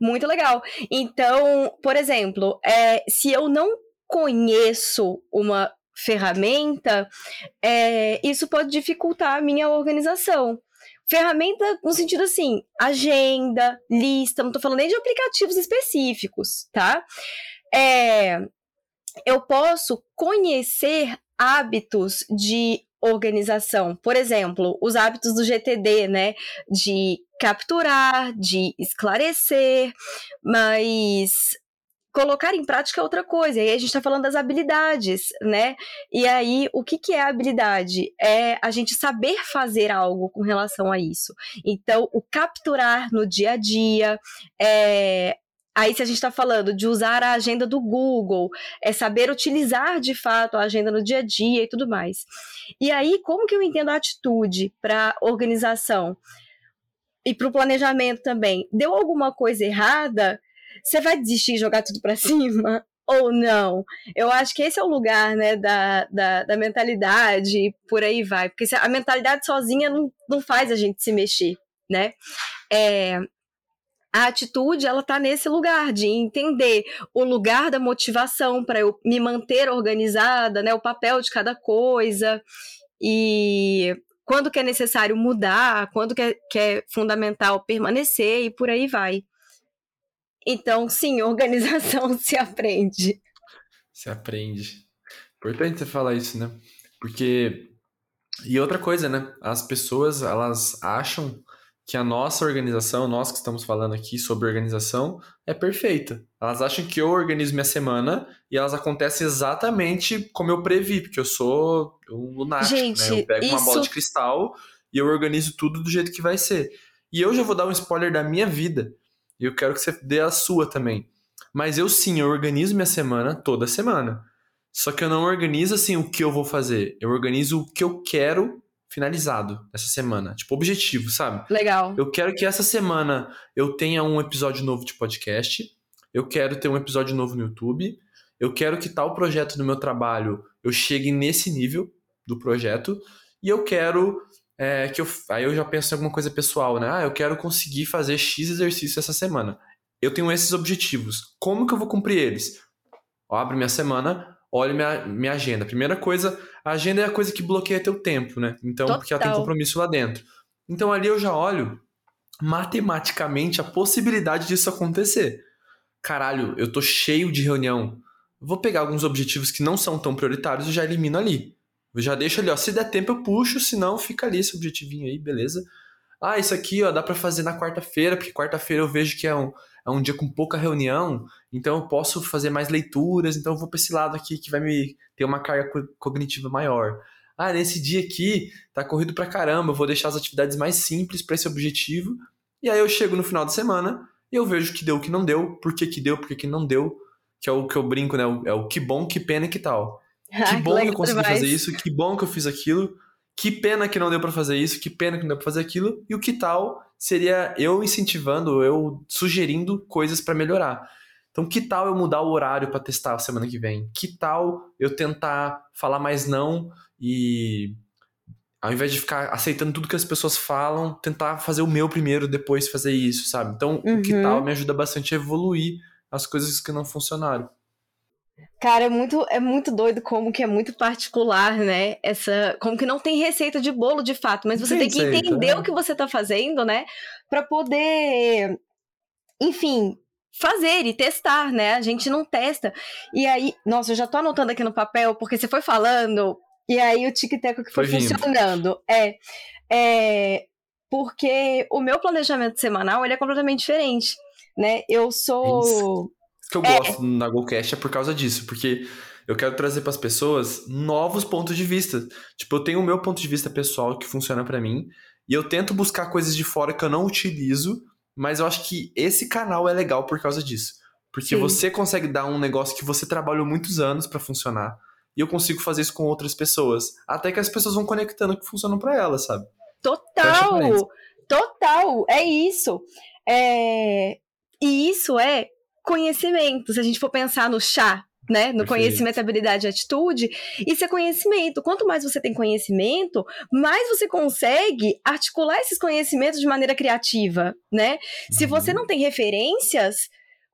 Muito legal. Então, por exemplo, é, se eu não conheço uma ferramenta, é, isso pode dificultar a minha organização. Ferramenta no sentido assim, agenda, lista, não tô falando nem de aplicativos específicos, tá? É, eu posso conhecer hábitos de organização. Por exemplo, os hábitos do GTD, né? De capturar, de esclarecer, mas colocar em prática é outra coisa. E aí a gente está falando das habilidades, né? E aí, o que, que é habilidade? É a gente saber fazer algo com relação a isso. Então, o capturar no dia a dia, é, Aí, se a gente está falando de usar a agenda do Google, é saber utilizar de fato a agenda no dia a dia e tudo mais. E aí, como que eu entendo a atitude para organização e para o planejamento também? Deu alguma coisa errada? Você vai desistir e jogar tudo para cima? Ou não? Eu acho que esse é o lugar né, da, da, da mentalidade, por aí vai. Porque a mentalidade sozinha não, não faz a gente se mexer, né? É, a atitude ela tá nesse lugar de entender o lugar da motivação para eu me manter organizada, né, o papel de cada coisa e quando que é necessário mudar, quando que é, que é fundamental permanecer e por aí vai. Então, sim, organização se aprende. Se aprende. Importante você falar isso, né? Porque e outra coisa, né? As pessoas elas acham que a nossa organização, nós que estamos falando aqui sobre organização, é perfeita. Elas acham que eu organizo minha semana e elas acontecem exatamente como eu previ, porque eu sou um lunático, Gente, né? Eu pego isso... uma bola de cristal e eu organizo tudo do jeito que vai ser. E eu já vou dar um spoiler da minha vida. E eu quero que você dê a sua também. Mas eu sim, eu organizo minha semana toda semana. Só que eu não organizo assim o que eu vou fazer. Eu organizo o que eu quero finalizado essa semana. Tipo, objetivo, sabe? Legal. Eu quero que essa semana eu tenha um episódio novo de podcast. Eu quero ter um episódio novo no YouTube. Eu quero que tal projeto do meu trabalho eu chegue nesse nível do projeto. E eu quero é, que eu. Aí eu já penso em alguma coisa pessoal, né? Ah, eu quero conseguir fazer X exercício essa semana. Eu tenho esses objetivos. Como que eu vou cumprir eles? Eu abro minha semana, olho minha, minha agenda. Primeira coisa, a agenda é a coisa que bloqueia teu tempo, né? Então, Total. porque ela tem compromisso lá dentro. Então ali eu já olho matematicamente a possibilidade disso acontecer. Caralho, eu tô cheio de reunião. Vou pegar alguns objetivos que não são tão prioritários e já elimino ali. Já deixo ali, ó. Se der tempo, eu puxo, senão fica ali esse objetivinho aí, beleza? Ah, isso aqui, ó, dá para fazer na quarta-feira, porque quarta-feira eu vejo que é um, é um dia com pouca reunião, então eu posso fazer mais leituras, então eu vou para esse lado aqui que vai me ter uma carga cognitiva maior. Ah, nesse dia aqui tá corrido pra caramba, eu vou deixar as atividades mais simples para esse objetivo. E aí eu chego no final de semana e eu vejo que deu, que não deu, por que que deu, por que que não deu, que é o que eu brinco, né? É o que bom, que pena e que tal. Que bom que eu consegui fazer isso, que bom que eu fiz aquilo, que pena que não deu para fazer isso, que pena que não deu para fazer aquilo, e o que tal seria eu incentivando, eu sugerindo coisas para melhorar. Então, que tal eu mudar o horário para testar a semana que vem? Que tal eu tentar falar mais não e ao invés de ficar aceitando tudo que as pessoas falam, tentar fazer o meu primeiro, depois fazer isso, sabe? Então, uhum. o que tal me ajuda bastante a evoluir as coisas que não funcionaram. Cara, é muito, é muito doido como que é muito particular, né? Essa, como que não tem receita de bolo de fato, mas você tem, tem que entender é. o que você tá fazendo, né? Para poder, enfim, fazer e testar, né? A gente não testa. E aí, nossa, eu já tô anotando aqui no papel porque você foi falando e aí o tic-tac que foi, foi funcionando. É, é porque o meu planejamento semanal ele é completamente diferente, né? Eu sou que eu é. gosto na GoCast é por causa disso, porque eu quero trazer para as pessoas novos pontos de vista. Tipo, eu tenho o meu ponto de vista pessoal que funciona para mim, e eu tento buscar coisas de fora que eu não utilizo, mas eu acho que esse canal é legal por causa disso. Porque Sim. você consegue dar um negócio que você trabalhou muitos anos para funcionar, e eu consigo fazer isso com outras pessoas, até que as pessoas vão conectando que funcionam para elas, sabe? Total! Total! É isso. É... E isso é conhecimento. Se a gente for pensar no chá, né? No Perfeito. conhecimento, habilidade e atitude, isso é conhecimento. Quanto mais você tem conhecimento, mais você consegue articular esses conhecimentos de maneira criativa, né? Uhum. Se você uhum. não tem referências,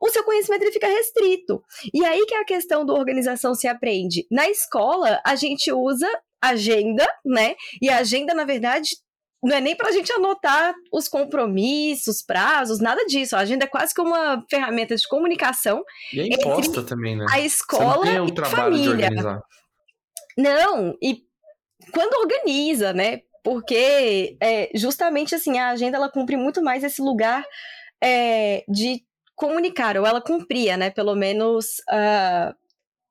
o seu conhecimento ele fica restrito. E aí que é a questão da organização se aprende. Na escola, a gente usa agenda, né? E a agenda, na verdade, não é nem para a gente anotar os compromissos, prazos, nada disso. A agenda é quase que uma ferramenta de comunicação. E é imposta também, né? A escola Você não tem o e trabalho família. de organizar. Não, e quando organiza, né? Porque é, justamente assim, a agenda ela cumpre muito mais esse lugar é, de comunicar, ou ela cumpria, né? Pelo menos uh,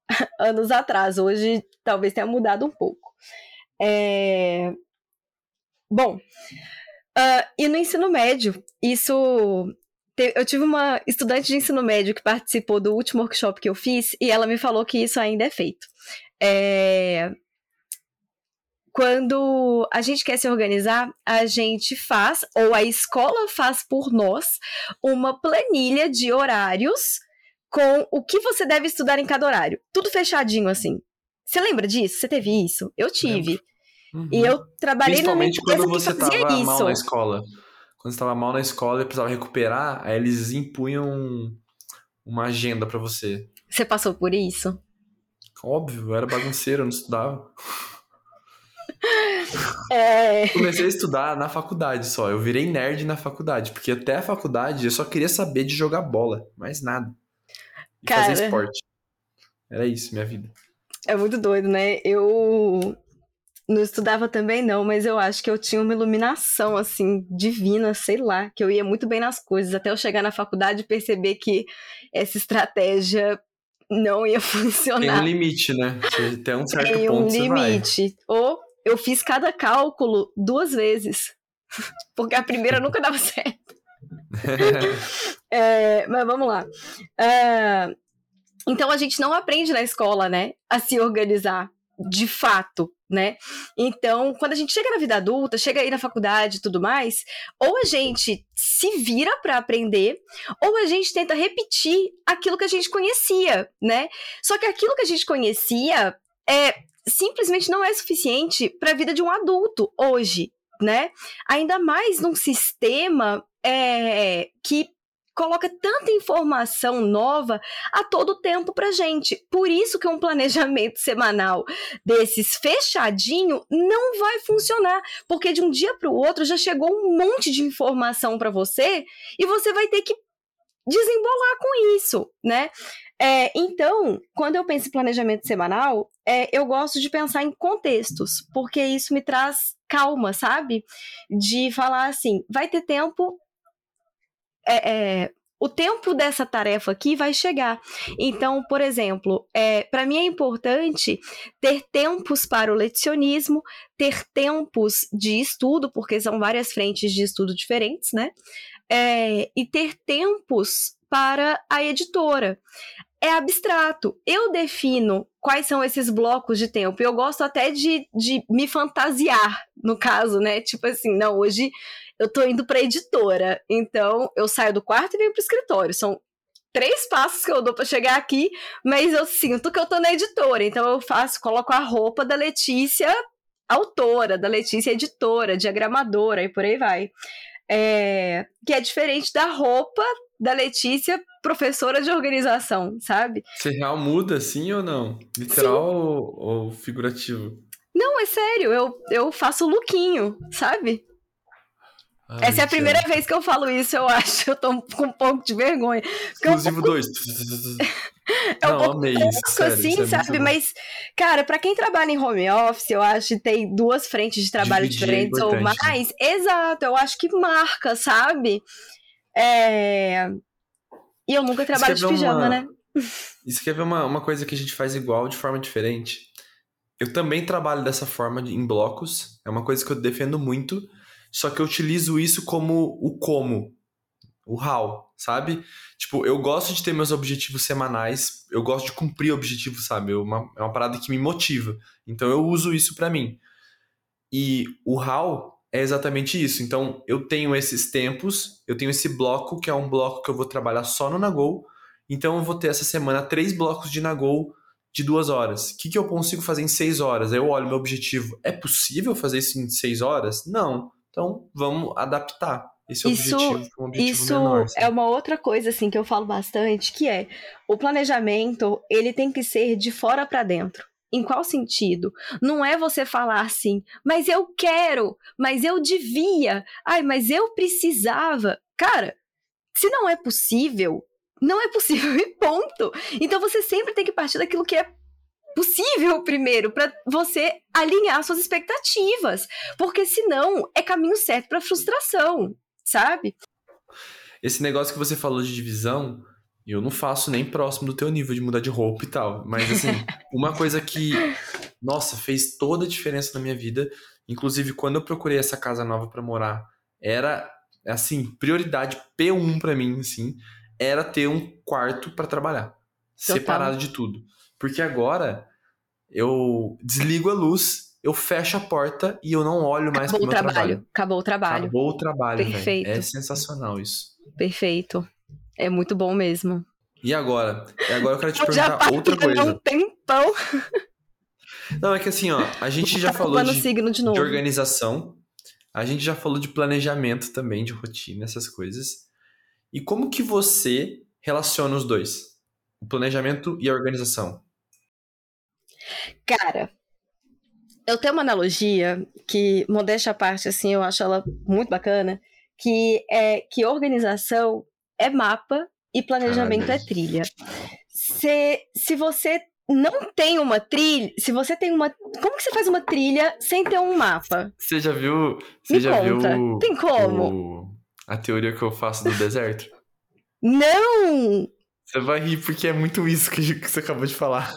anos atrás. Hoje talvez tenha mudado um pouco. É... Bom, uh, e no ensino médio, isso. Eu tive uma estudante de ensino médio que participou do último workshop que eu fiz e ela me falou que isso ainda é feito. É... Quando a gente quer se organizar, a gente faz, ou a escola faz por nós, uma planilha de horários com o que você deve estudar em cada horário. Tudo fechadinho assim. Você lembra disso? Você teve isso? Eu tive. Uhum. E eu trabalhei numa empresa quando você que fazia tava isso. mal na escola. Quando você estava mal na escola e precisava recuperar, aí eles impunham uma agenda para você. Você passou por isso? Óbvio, eu era bagunceiro, eu não estudava. É... Comecei a estudar na faculdade só. Eu virei nerd na faculdade, porque até a faculdade eu só queria saber de jogar bola, mais nada. E Cara... fazer esporte. Era isso, minha vida. É muito doido, né? Eu não estudava também não, mas eu acho que eu tinha uma iluminação assim divina, sei lá, que eu ia muito bem nas coisas até eu chegar na faculdade e perceber que essa estratégia não ia funcionar. Tem um limite, né? Tem um certo Tem ponto um limite. Ou eu fiz cada cálculo duas vezes, porque a primeira nunca dava certo. é, mas vamos lá. Uh, então a gente não aprende na escola, né, a se organizar de fato, né? Então, quando a gente chega na vida adulta, chega aí na faculdade e tudo mais, ou a gente se vira para aprender, ou a gente tenta repetir aquilo que a gente conhecia, né? Só que aquilo que a gente conhecia é simplesmente não é suficiente para a vida de um adulto hoje, né? Ainda mais num sistema é, que coloca tanta informação nova a todo tempo pra gente. Por isso que um planejamento semanal desses fechadinho não vai funcionar, porque de um dia para o outro já chegou um monte de informação para você e você vai ter que desembolar com isso, né? É, então, quando eu penso em planejamento semanal, é, eu gosto de pensar em contextos, porque isso me traz calma, sabe? De falar assim, vai ter tempo é, é, o tempo dessa tarefa aqui vai chegar. Então, por exemplo, é, para mim é importante ter tempos para o lecionismo, ter tempos de estudo, porque são várias frentes de estudo diferentes, né? É, e ter tempos para a editora. É abstrato. Eu defino quais são esses blocos de tempo. Eu gosto até de, de me fantasiar, no caso, né? Tipo assim, não, hoje eu tô indo pra editora. Então, eu saio do quarto e venho pro escritório. São três passos que eu dou para chegar aqui, mas eu sinto que eu tô na editora. Então, eu faço, coloco a roupa da Letícia autora, da Letícia editora, diagramadora e por aí vai. É, que é diferente da roupa da Letícia, professora de organização, sabe? Você real muda assim ou não? Literal ou, ou, figurativo? Não, é sério, eu, eu faço lookinho, sabe? Ai, Essa é a primeira vez que eu falo isso, eu acho. Eu tô com um pouco de vergonha. Inclusive dois. é um Não, pouco amei isso, sério, assim, isso é sabe? Mas, cara, para quem trabalha em home office, eu acho que tem duas frentes de trabalho Dividir é diferentes é ou mais. Exato, eu acho que marca, sabe? É... E eu nunca trabalho de pijama, uma... né? Isso quer ver uma, uma coisa que a gente faz igual de forma diferente? Eu também trabalho dessa forma em blocos. É uma coisa que eu defendo muito só que eu utilizo isso como o como, o how, sabe? Tipo, eu gosto de ter meus objetivos semanais, eu gosto de cumprir objetivos, sabe? É uma, é uma parada que me motiva. Então eu uso isso para mim. E o how é exatamente isso. Então eu tenho esses tempos, eu tenho esse bloco, que é um bloco que eu vou trabalhar só no Nagol. Então eu vou ter essa semana três blocos de Nagol de duas horas. O que, que eu consigo fazer em seis horas? Aí eu olho meu objetivo. É possível fazer isso em seis horas? Não. Então, vamos adaptar esse isso, objetivo um objetivo isso menor. Isso é uma outra coisa assim que eu falo bastante, que é o planejamento, ele tem que ser de fora para dentro. Em qual sentido? Não é você falar assim, mas eu quero, mas eu devia, ai, mas eu precisava. Cara, se não é possível, não é possível e ponto. Então você sempre tem que partir daquilo que é possível primeiro para você alinhar suas expectativas, porque senão é caminho certo para frustração, sabe? esse negócio que você falou de divisão, eu não faço nem próximo do teu nível de mudar de roupa e tal. Mas, assim, uma coisa que, nossa, fez toda a diferença na minha vida, inclusive quando eu procurei essa casa nova para morar, era, assim, prioridade P1 para mim, assim, era ter um quarto para trabalhar, Total. separado de tudo. Porque agora eu desligo a luz, eu fecho a porta e eu não olho mais pro meu trabalho. trabalho. Acabou o trabalho. Acabou o trabalho, Perfeito. Véio. É sensacional isso. Perfeito. É muito bom mesmo. E agora? E agora eu quero te eu perguntar outra coisa. Um tempão. Não, é que assim, ó, a gente já falou de, de, de organização, a gente já falou de planejamento também, de rotina, essas coisas. E como que você relaciona os dois? O planejamento e a organização? Cara, eu tenho uma analogia que, modéstia à parte, assim, eu acho ela muito bacana, que é que organização é mapa e planejamento é trilha. Se, se você não tem uma trilha, se você tem uma, como que você faz uma trilha sem ter um mapa? Você já viu? Você Me já conta. viu? Tem como? O, a teoria que eu faço do deserto? Não! Você vai rir porque é muito isso que você acabou de falar.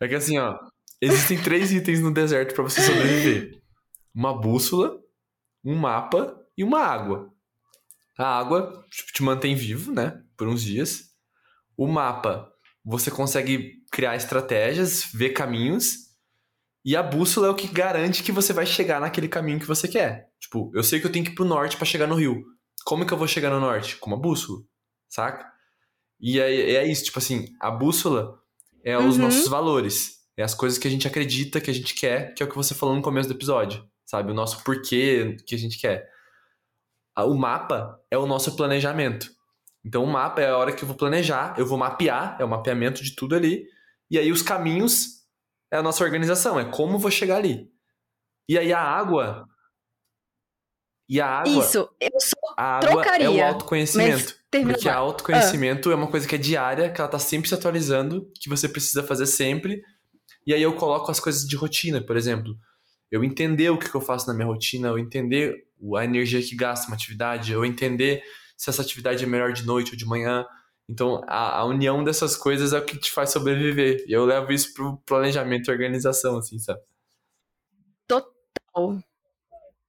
É que assim, ó, existem três itens no deserto para você sobreviver: uma bússola, um mapa e uma água. A água tipo, te mantém vivo, né? Por uns dias. O mapa, você consegue criar estratégias, ver caminhos. E a bússola é o que garante que você vai chegar naquele caminho que você quer. Tipo, eu sei que eu tenho que ir pro norte para chegar no rio. Como que eu vou chegar no norte? Com uma bússola, saca? E é, é isso, tipo assim, a bússola é os uhum. nossos valores. É as coisas que a gente acredita, que a gente quer, que é o que você falou no começo do episódio, sabe? O nosso porquê que a gente quer. O mapa é o nosso planejamento. Então, o mapa é a hora que eu vou planejar, eu vou mapear, é o mapeamento de tudo ali. E aí, os caminhos é a nossa organização, é como eu vou chegar ali. E aí, a água. E a água. Isso, eu só a água trocaria, é o autoconhecimento. Porque autoconhecimento ah. é uma coisa que é diária, que ela tá sempre se atualizando, que você precisa fazer sempre. E aí eu coloco as coisas de rotina, por exemplo. Eu entender o que eu faço na minha rotina, eu entender a energia que gasta uma atividade, eu entender se essa atividade é melhor de noite ou de manhã. Então, a, a união dessas coisas é o que te faz sobreviver. E eu levo isso pro planejamento e organização, assim, sabe? Total.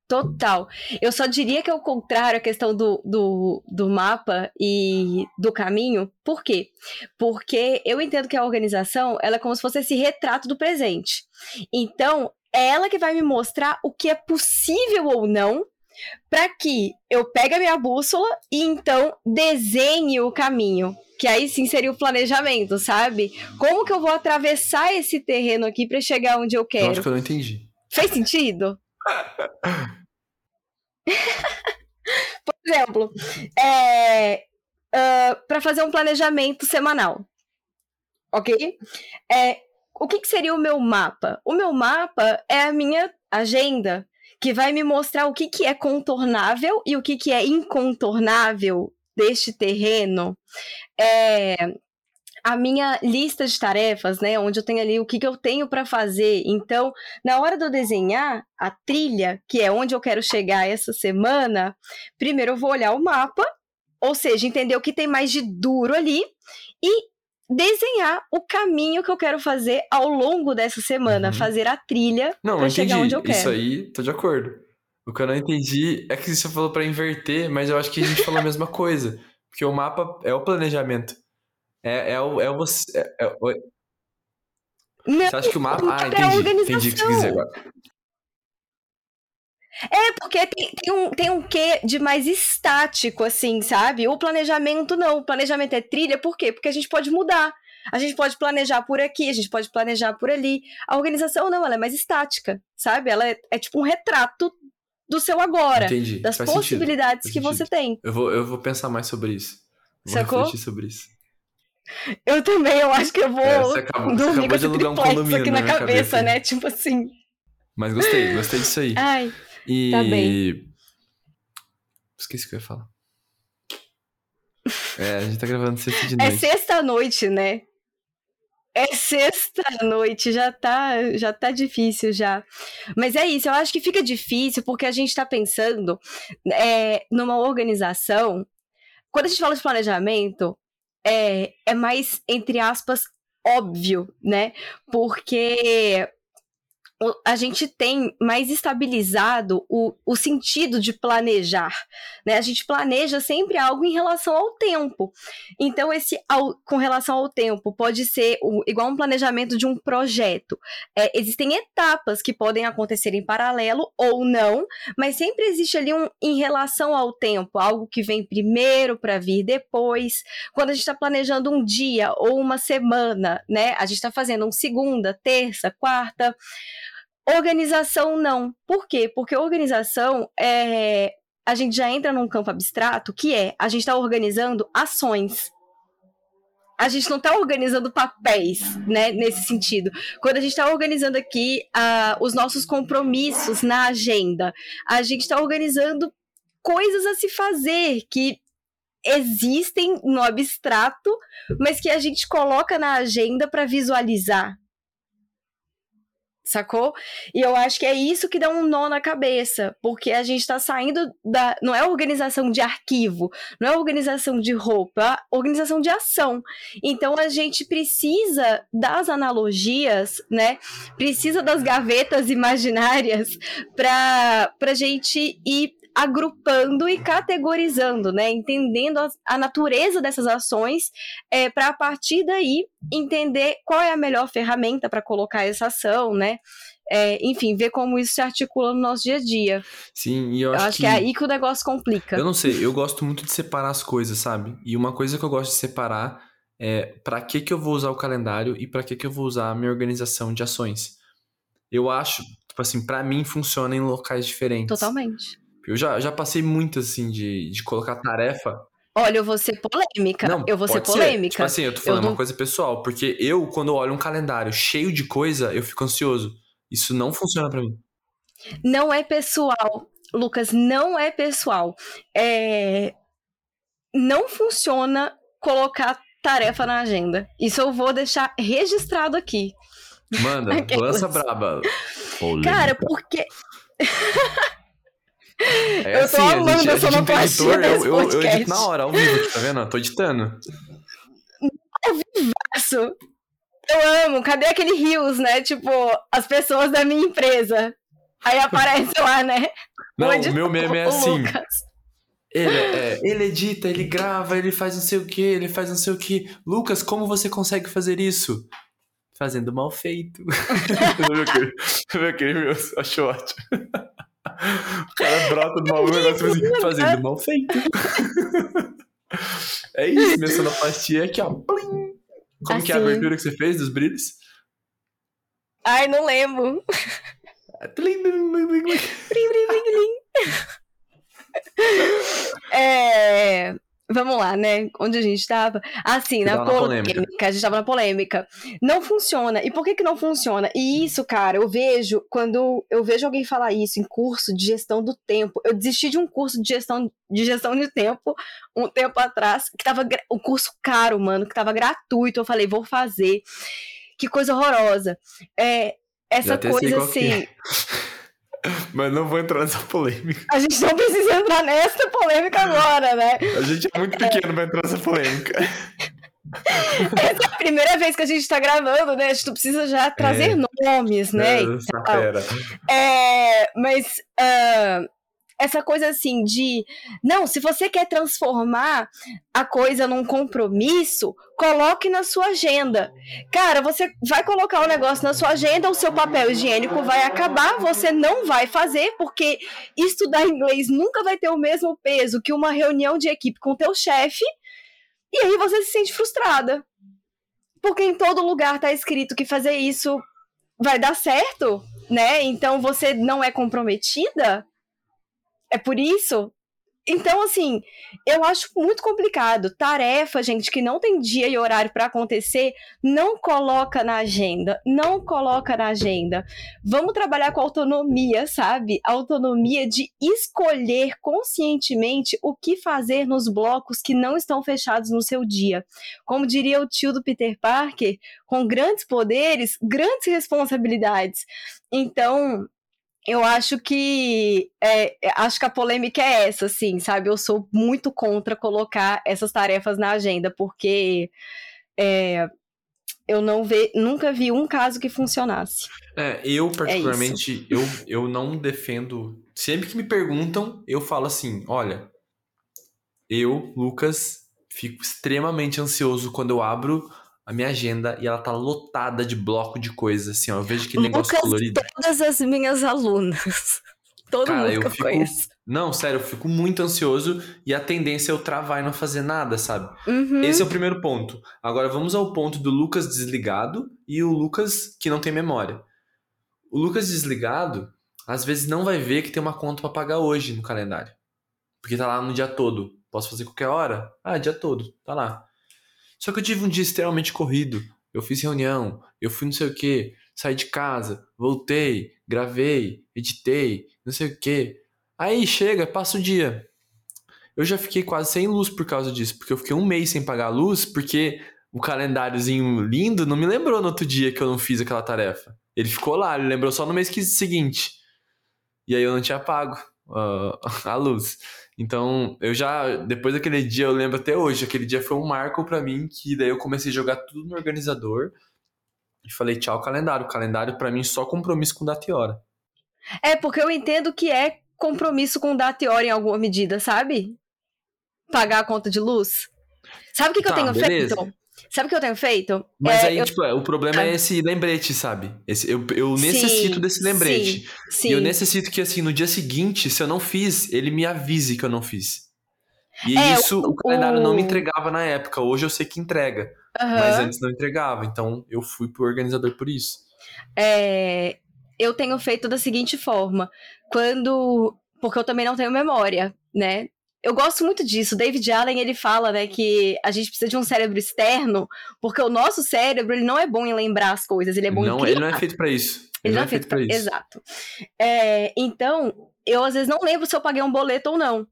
Total. Eu só diria que é o contrário a questão do, do, do mapa e do caminho. Por quê? Porque eu entendo que a organização ela é como se fosse esse retrato do presente. Então, é ela que vai me mostrar o que é possível ou não para que eu pegue a minha bússola e então desenhe o caminho. Que aí sim seria o planejamento, sabe? Como que eu vou atravessar esse terreno aqui para chegar onde eu quero? Eu acho que eu não entendi. Fez sentido? Por exemplo, é, uh, para fazer um planejamento semanal, ok? É, o que, que seria o meu mapa? O meu mapa é a minha agenda, que vai me mostrar o que, que é contornável e o que, que é incontornável deste terreno. É, a minha lista de tarefas, né, onde eu tenho ali o que, que eu tenho para fazer. Então, na hora de eu desenhar a trilha, que é onde eu quero chegar essa semana, primeiro eu vou olhar o mapa, ou seja, entender o que tem mais de duro ali e desenhar o caminho que eu quero fazer ao longo dessa semana, uhum. fazer a trilha para chegar onde eu quero. Isso aí, tô de acordo. O que eu não entendi é que você falou para inverter, mas eu acho que a gente falou a mesma coisa, porque o mapa é o planejamento. É, é, o, é o você. É, é, o... Não, você acha que o mapa. Ah, entendi. Entendi o que você quis dizer agora. É, porque tem, tem, um, tem um quê de mais estático, assim, sabe? O planejamento não. O planejamento é trilha, por quê? Porque a gente pode mudar. A gente pode planejar por aqui, a gente pode planejar por ali. A organização não, ela é mais estática, sabe? Ela é, é tipo um retrato do seu agora. Entendi. Das Faz possibilidades que sentido. você tem. Eu vou, eu vou pensar mais sobre isso. Vou Sacou? refletir sobre isso. Eu também, eu acho que eu vou é, você acabou, dormir você acabou com esse um condomínio aqui na, cabeça, cabeça, né? Tipo assim. Mas gostei, gostei disso aí. Ai, e... tá bem. Esqueci o que eu ia falar. É, a gente tá gravando sexta de é noite. É sexta-noite, né? É sexta-noite, já tá, já tá difícil já. Mas é isso, eu acho que fica difícil porque a gente tá pensando é, numa organização. Quando a gente fala de planejamento, é, é mais, entre aspas, óbvio, né? Porque a gente tem mais estabilizado o, o sentido de planejar, né? A gente planeja sempre algo em relação ao tempo. Então, esse ao, com relação ao tempo pode ser o, igual um planejamento de um projeto. É, existem etapas que podem acontecer em paralelo ou não, mas sempre existe ali um em relação ao tempo, algo que vem primeiro para vir depois. Quando a gente está planejando um dia ou uma semana, né? A gente está fazendo um segunda, terça, quarta. Organização não. Por quê? Porque organização é. A gente já entra num campo abstrato que é a gente está organizando ações. A gente não está organizando papéis, né? Nesse sentido. Quando a gente está organizando aqui uh, os nossos compromissos na agenda, a gente está organizando coisas a se fazer que existem no abstrato, mas que a gente coloca na agenda para visualizar, sacou? E eu acho que é isso que dá um nó na cabeça, porque a gente tá saindo da. Não é organização de arquivo, não é organização de roupa, é organização de ação. Então a gente precisa das analogias, né? Precisa das gavetas imaginárias para a gente ir agrupando e categorizando, né? Entendendo a, a natureza dessas ações, é, para a partir daí entender qual é a melhor ferramenta para colocar essa ação, né? É, enfim, ver como isso se articula no nosso dia a dia. Sim, e eu acho, eu acho que... que... é aí que o negócio complica. Eu não sei, eu gosto muito de separar as coisas, sabe? E uma coisa que eu gosto de separar é para que que eu vou usar o calendário e para que que eu vou usar a minha organização de ações. Eu acho, tipo assim, para mim funciona em locais diferentes. Totalmente. Eu já, já passei muito, assim, de, de colocar tarefa. Olha, eu vou ser polêmica. Não, eu vou ser polêmica. Ser. Tipo assim, eu tô falando eu uma coisa pessoal, porque eu, quando olho um calendário cheio de coisa, eu fico ansioso. Isso não funciona para mim. Não é pessoal, Lucas, não é pessoal. É... Não funciona colocar tarefa na agenda. Isso eu vou deixar registrado aqui. Manda, lança braba. Polêmica. Cara, porque. É eu tô assim, amando a, gente, essa sonoplastia editor, eu, eu, eu, edito na hora, ao vivo, tá vendo? Eu tô editando. Ao vivaço. Eu amo. Cadê aquele rios, né? Tipo, as pessoas da minha empresa. Aí aparece lá, né? Não, o meu meme é assim. Ele, é, ele edita, ele grava, ele faz não sei o que, ele faz não sei o que. Lucas, como você consegue fazer isso? Fazendo mal feito. Meu querido, achou ótimo. O cara brota do maluco negócio assim, fazendo mal feito. é isso, minha sonoplastia aqui, ó. Como assim. que é a assim. abertura que você fez dos brilhos? Ai, não lembro. é... Vamos lá, né? Onde a gente estava? Ah, sim, na, polêmica. polêmica. A gente estava na polêmica. Não funciona. E por que que não funciona? E isso, cara, eu vejo quando eu vejo alguém falar isso em curso de gestão do tempo. Eu desisti de um curso de gestão de gestão de tempo um tempo atrás, que tava um curso caro, mano, que tava gratuito. Eu falei, vou fazer. Que coisa horrorosa. É, essa coisa assim. Mas não vou entrar nessa polêmica. A gente não precisa entrar nessa polêmica agora, né? A gente é muito pequeno é. pra entrar nessa polêmica. Essa é a primeira vez que a gente tá gravando, né? A gente precisa já trazer é. nomes, né? É, é, mas uh, essa coisa assim de não, se você quer transformar a coisa num compromisso, coloque na sua agenda. Cara, você vai colocar o um negócio na sua agenda, o seu papel higiênico vai acabar, você não vai fazer, porque estudar inglês nunca vai ter o mesmo peso que uma reunião de equipe com o teu chefe, e aí você se sente frustrada. Porque em todo lugar tá escrito que fazer isso vai dar certo, né? Então você não é comprometida é por isso, então, assim, eu acho muito complicado. Tarefa, gente, que não tem dia e horário para acontecer, não coloca na agenda. Não coloca na agenda. Vamos trabalhar com autonomia, sabe? Autonomia de escolher conscientemente o que fazer nos blocos que não estão fechados no seu dia. Como diria o tio do Peter Parker, com grandes poderes, grandes responsabilidades. Então, eu acho que é, acho que a polêmica é essa, assim, sabe? Eu sou muito contra colocar essas tarefas na agenda, porque é, eu não ve, nunca vi um caso que funcionasse. É, eu é particularmente, é eu, eu não defendo. Sempre que me perguntam, eu falo assim: olha, eu, Lucas, fico extremamente ansioso quando eu abro a minha agenda e ela tá lotada de bloco de coisas, assim, ó. Eu vejo aquele negócio Lucas, colorido. todas as minhas alunas. Todo Cara, mundo eu que eu fico... conheço. Não, sério, eu fico muito ansioso e a tendência é eu travar e não fazer nada, sabe? Uhum. Esse é o primeiro ponto. Agora vamos ao ponto do Lucas desligado e o Lucas que não tem memória. O Lucas desligado, às vezes não vai ver que tem uma conta para pagar hoje no calendário. Porque tá lá no dia todo. Posso fazer qualquer hora? Ah, dia todo, tá lá. Só que eu tive um dia extremamente corrido. Eu fiz reunião, eu fui não sei o que, saí de casa, voltei, gravei, editei, não sei o que. Aí chega, passa o dia. Eu já fiquei quase sem luz por causa disso, porque eu fiquei um mês sem pagar a luz, porque o calendáriozinho lindo não me lembrou no outro dia que eu não fiz aquela tarefa. Ele ficou lá, ele lembrou só no mês seguinte. E aí eu não tinha pago uh, a luz. Então, eu já, depois daquele dia, eu lembro até hoje, aquele dia foi um marco para mim, que daí eu comecei a jogar tudo no organizador e falei tchau calendário. Calendário para mim só compromisso com data e hora. É, porque eu entendo que é compromisso com data e hora em alguma medida, sabe? Pagar a conta de luz. Sabe o que, que tá, eu tenho beleza. feito? Sabe o que eu tenho feito? Mas é, aí, eu... tipo, o problema é esse lembrete, sabe? Esse, eu, eu necessito sim, desse lembrete. Sim, sim. E eu necessito que, assim, no dia seguinte, se eu não fiz, ele me avise que eu não fiz. E É, isso o- o calendário não me o- entregava na época. Hoje eu sei que entrega. Aham. Mas antes não entregava. Então eu fui pro organizador por isso. É, eu tenho feito da seguinte forma: quando. Porque eu também não tenho memória, né? Eu gosto muito disso. David Allen ele fala, né, que a gente precisa de um cérebro externo, porque o nosso cérebro ele não é bom em lembrar as coisas, ele é bom em não, criar. ele não é feito pra isso. Ele não é feito pra... isso. Exato. É, então, eu às vezes não lembro se eu paguei um boleto ou não.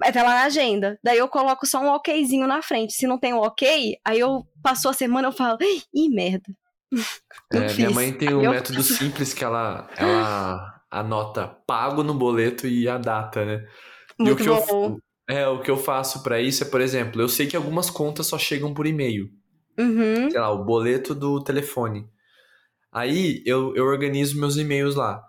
Mas tá lá na agenda. Daí eu coloco só um okzinho na frente. Se não tem um ok, aí eu passou a semana eu falo, ih, merda. É, minha mãe tem um eu método simples que ela, ela anota pago no boleto e a data, né? E o Muito que bom. eu, é, o que eu faço pra isso é, por exemplo, eu sei que algumas contas só chegam por e-mail. Uhum. sei lá, o boleto do telefone. Aí eu, eu organizo meus e-mails lá.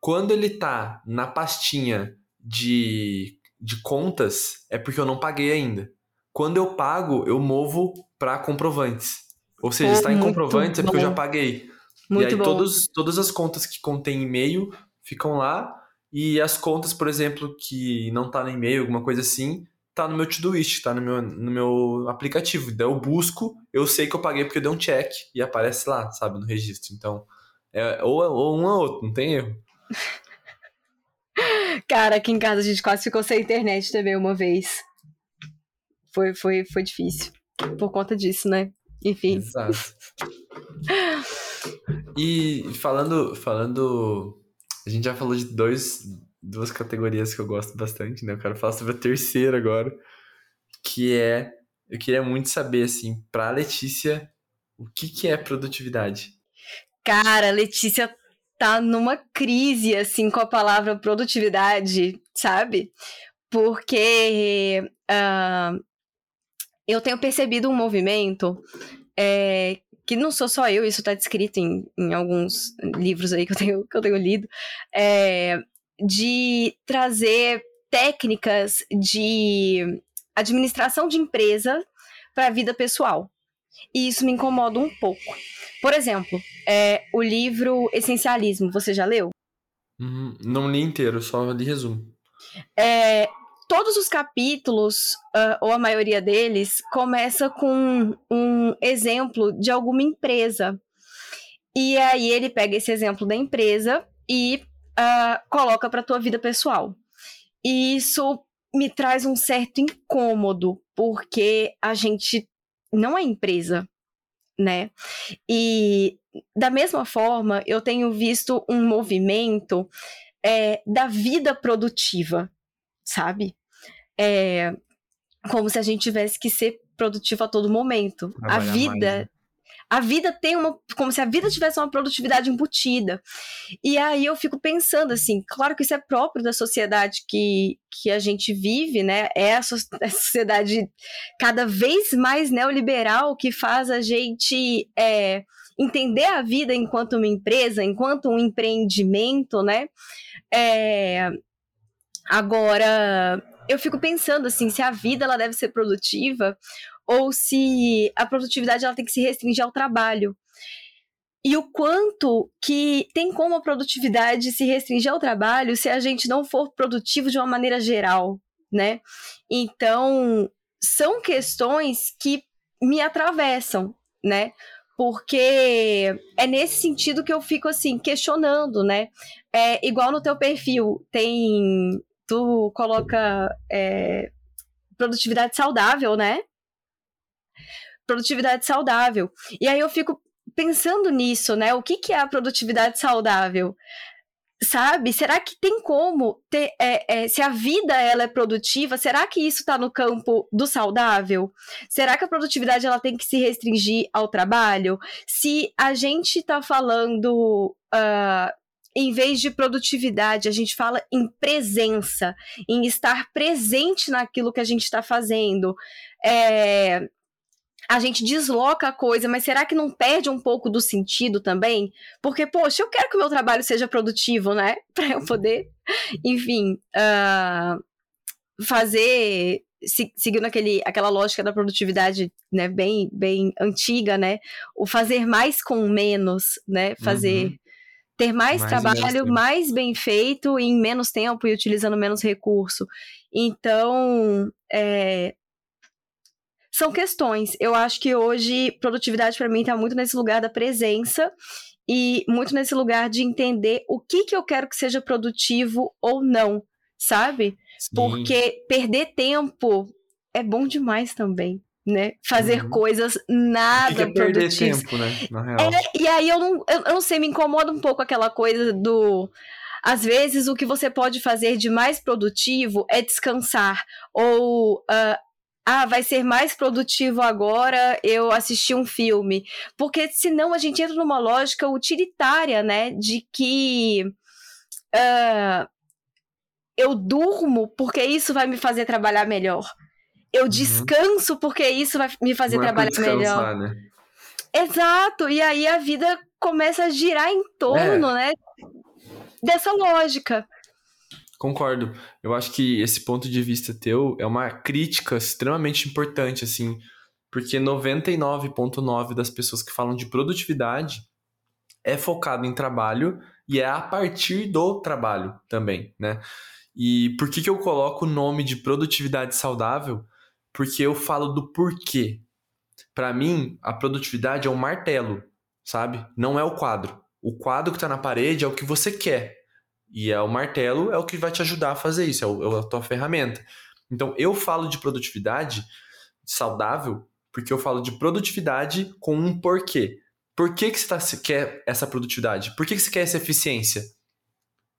Quando ele tá na pastinha de, de contas, é porque eu não paguei ainda. Quando eu pago, eu movo para comprovantes. Ou seja, Pô, está em muito comprovantes é porque eu já bom. paguei. Muito e aí bom. todos, todas as contas que contêm e-mail ficam lá. E as contas, por exemplo, que não tá no e-mail, alguma coisa assim, tá no meu Todoist, tá no meu, no meu aplicativo. Daí eu busco, eu sei que eu paguei porque eu dei um check e aparece lá, sabe, no registro. Então, é ou, ou um ou outro, não tem erro. Cara, aqui em casa a gente quase ficou sem internet também uma vez. Foi, foi, foi difícil. Por conta disso, né? Enfim. Exato. E falando, falando, a gente já falou de dois, duas categorias que eu gosto bastante, né? Eu quero falar sobre a terceira agora, que é, eu queria muito saber, assim, pra Letícia, o que que é produtividade? Cara, Letícia tá numa crise, assim, com a palavra produtividade, sabe? Porque ah, eu tenho percebido um movimento é, que não sou só eu, isso tá descrito em, em alguns livros aí que eu tenho, que eu tenho lido, é, de trazer técnicas de administração de empresa para a vida pessoal. E isso me incomoda um pouco. Por exemplo, é, o livro Essencialismo, você já leu? Uhum, não li inteiro, só li resumo. É, todos os capítulos, ah, ou a maioria deles, começa com um exemplo de alguma empresa. E aí ele pega esse exemplo da empresa e ah, coloca para tua vida pessoal. E isso me traz um certo incômodo, porque a gente não é empresa, né? E da mesma forma, eu tenho visto um movimento é, da vida produtiva, sabe? É, como se a gente tivesse que ser produtivo a todo momento. Trabalhar a vida. Mais, né? A vida tem uma. Como se a vida tivesse uma produtividade embutida. E aí eu fico pensando assim, claro que isso é próprio da sociedade que, que a gente vive, né? É a, so a sociedade cada vez mais neoliberal que faz a gente. É, entender a vida enquanto uma empresa, enquanto um empreendimento, né? É... Agora, eu fico pensando assim, se a vida ela deve ser produtiva ou se a produtividade ela tem que se restringir ao trabalho. E o quanto que tem como a produtividade se restringir ao trabalho se a gente não for produtivo de uma maneira geral, né? Então, são questões que me atravessam, né? porque é nesse sentido que eu fico assim questionando, né? É igual no teu perfil tem tu coloca é, produtividade saudável, né? Produtividade saudável. E aí eu fico pensando nisso, né? O que, que é a produtividade saudável? sabe? Será que tem como ter, é, é, se a vida ela é produtiva, será que isso está no campo do saudável? Será que a produtividade ela tem que se restringir ao trabalho? Se a gente está falando uh, em vez de produtividade, a gente fala em presença, em estar presente naquilo que a gente está fazendo. É, a gente desloca a coisa, mas será que não perde um pouco do sentido também? Porque, poxa, eu quero que o meu trabalho seja produtivo, né? Para eu poder, enfim, uh, fazer. Se, seguindo aquele, aquela lógica da produtividade, né, bem, bem antiga, né, o fazer mais com menos, né, fazer, uhum. Ter mais, mais trabalho, mais bem feito em menos tempo e utilizando menos recurso. Então, é, são questões. Eu acho que hoje produtividade para mim está muito nesse lugar da presença e muito nesse lugar de entender o que que eu quero que seja produtivo ou não, sabe? Sim. Porque perder tempo é bom demais também. Né? Fazer uhum. coisas nada que é perder tempo, né? Na real. É, e aí eu não, eu, eu não sei, me incomoda um pouco aquela coisa do às vezes o que você pode fazer de mais produtivo é descansar ou uh, ah, vai ser mais produtivo agora eu assistir um filme. Porque senão a gente entra numa lógica utilitária, né? De que uh, eu durmo porque isso vai me fazer trabalhar melhor. Eu uhum. descanso porque isso vai me fazer Não é trabalhar é melhor. Né? Exato, e aí a vida começa a girar em torno, é. né? Dessa lógica. Concordo. Eu acho que esse ponto de vista teu é uma crítica extremamente importante, assim, porque 99,9% das pessoas que falam de produtividade é focado em trabalho e é a partir do trabalho também, né? E por que, que eu coloco o nome de produtividade saudável? Porque eu falo do porquê. Para mim, a produtividade é um martelo, sabe? Não é o quadro. O quadro que está na parede é o que você quer. E é o martelo é o que vai te ajudar a fazer isso, é, o, é a tua ferramenta. Então, eu falo de produtividade saudável porque eu falo de produtividade com um porquê. Por que, que você tá, quer essa produtividade? Por que, que você quer essa eficiência?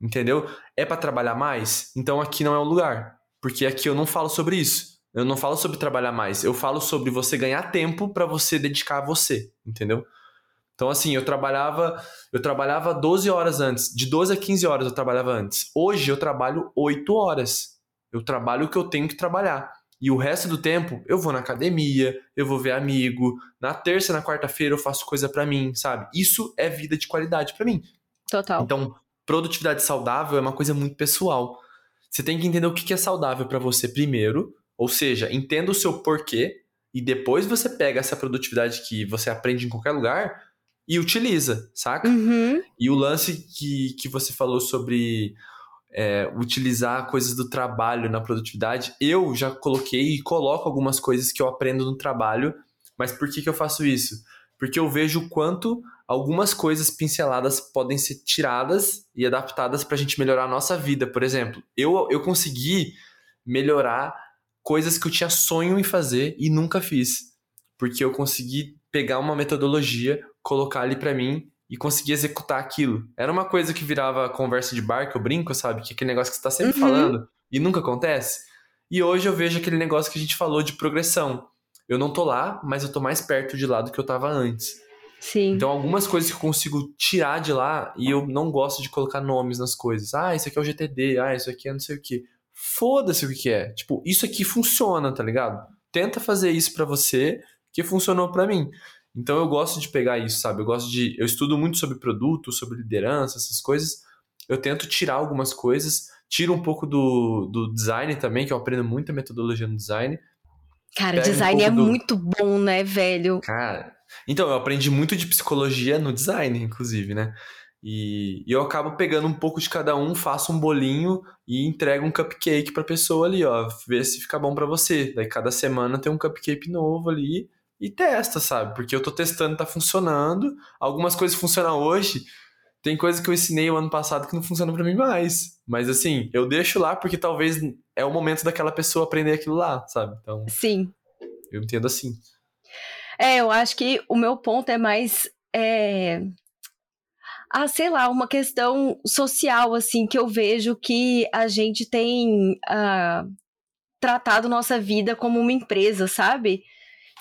Entendeu? É para trabalhar mais? Então aqui não é o lugar. Porque aqui eu não falo sobre isso. Eu não falo sobre trabalhar mais. Eu falo sobre você ganhar tempo para você dedicar a você. Entendeu? Então, assim, eu trabalhava, eu trabalhava 12 horas antes. De 12 a 15 horas eu trabalhava antes. Hoje eu trabalho 8 horas. Eu trabalho o que eu tenho que trabalhar. E o resto do tempo eu vou na academia, eu vou ver amigo. Na terça na quarta-feira eu faço coisa para mim, sabe? Isso é vida de qualidade para mim. Total. Então, produtividade saudável é uma coisa muito pessoal. Você tem que entender o que é saudável para você primeiro, ou seja, entenda o seu porquê e depois você pega essa produtividade que você aprende em qualquer lugar e utiliza, saca? Uhum. E o lance que, que você falou sobre é, utilizar coisas do trabalho na produtividade, eu já coloquei e coloco algumas coisas que eu aprendo no trabalho, mas por que, que eu faço isso? Porque eu vejo o quanto algumas coisas pinceladas podem ser tiradas e adaptadas para a gente melhorar a nossa vida. Por exemplo, eu, eu consegui melhorar coisas que eu tinha sonho em fazer e nunca fiz. Porque eu consegui pegar uma metodologia, colocar ali para mim e conseguir executar aquilo. Era uma coisa que virava conversa de bar, que eu brinco, sabe? Que é aquele negócio que você tá sempre uhum. falando e nunca acontece. E hoje eu vejo aquele negócio que a gente falou de progressão. Eu não tô lá, mas eu tô mais perto de lá do que eu tava antes. Sim. Então, algumas coisas que eu consigo tirar de lá e eu não gosto de colocar nomes nas coisas. Ah, isso aqui é o GTD, ah, isso aqui é não sei o que. Foda-se o que é. Tipo, isso aqui funciona, tá ligado? Tenta fazer isso para você que funcionou para mim. Então eu gosto de pegar isso, sabe? Eu gosto de. Eu estudo muito sobre produto, sobre liderança, essas coisas. Eu tento tirar algumas coisas, tiro um pouco do, do design também, que eu aprendo muita metodologia no design. Cara, design um é do... muito bom, né, velho? Cara, então, eu aprendi muito de psicologia no design, inclusive, né? E, e, eu acabo pegando um pouco de cada um, faço um bolinho e entrego um cupcake pra pessoa ali, ó. Ver se fica bom para você. Daí cada semana tem um cupcake novo ali e testa, sabe? Porque eu tô testando, tá funcionando. Algumas coisas funcionam hoje. Tem coisas que eu ensinei o ano passado que não funcionam para mim mais. Mas assim, eu deixo lá porque talvez é o momento daquela pessoa aprender aquilo lá, sabe? Então. Sim. Eu entendo assim. É, eu acho que o meu ponto é mais. É... Ah, sei lá, uma questão social, assim, que eu vejo que a gente tem uh, tratado nossa vida como uma empresa, sabe?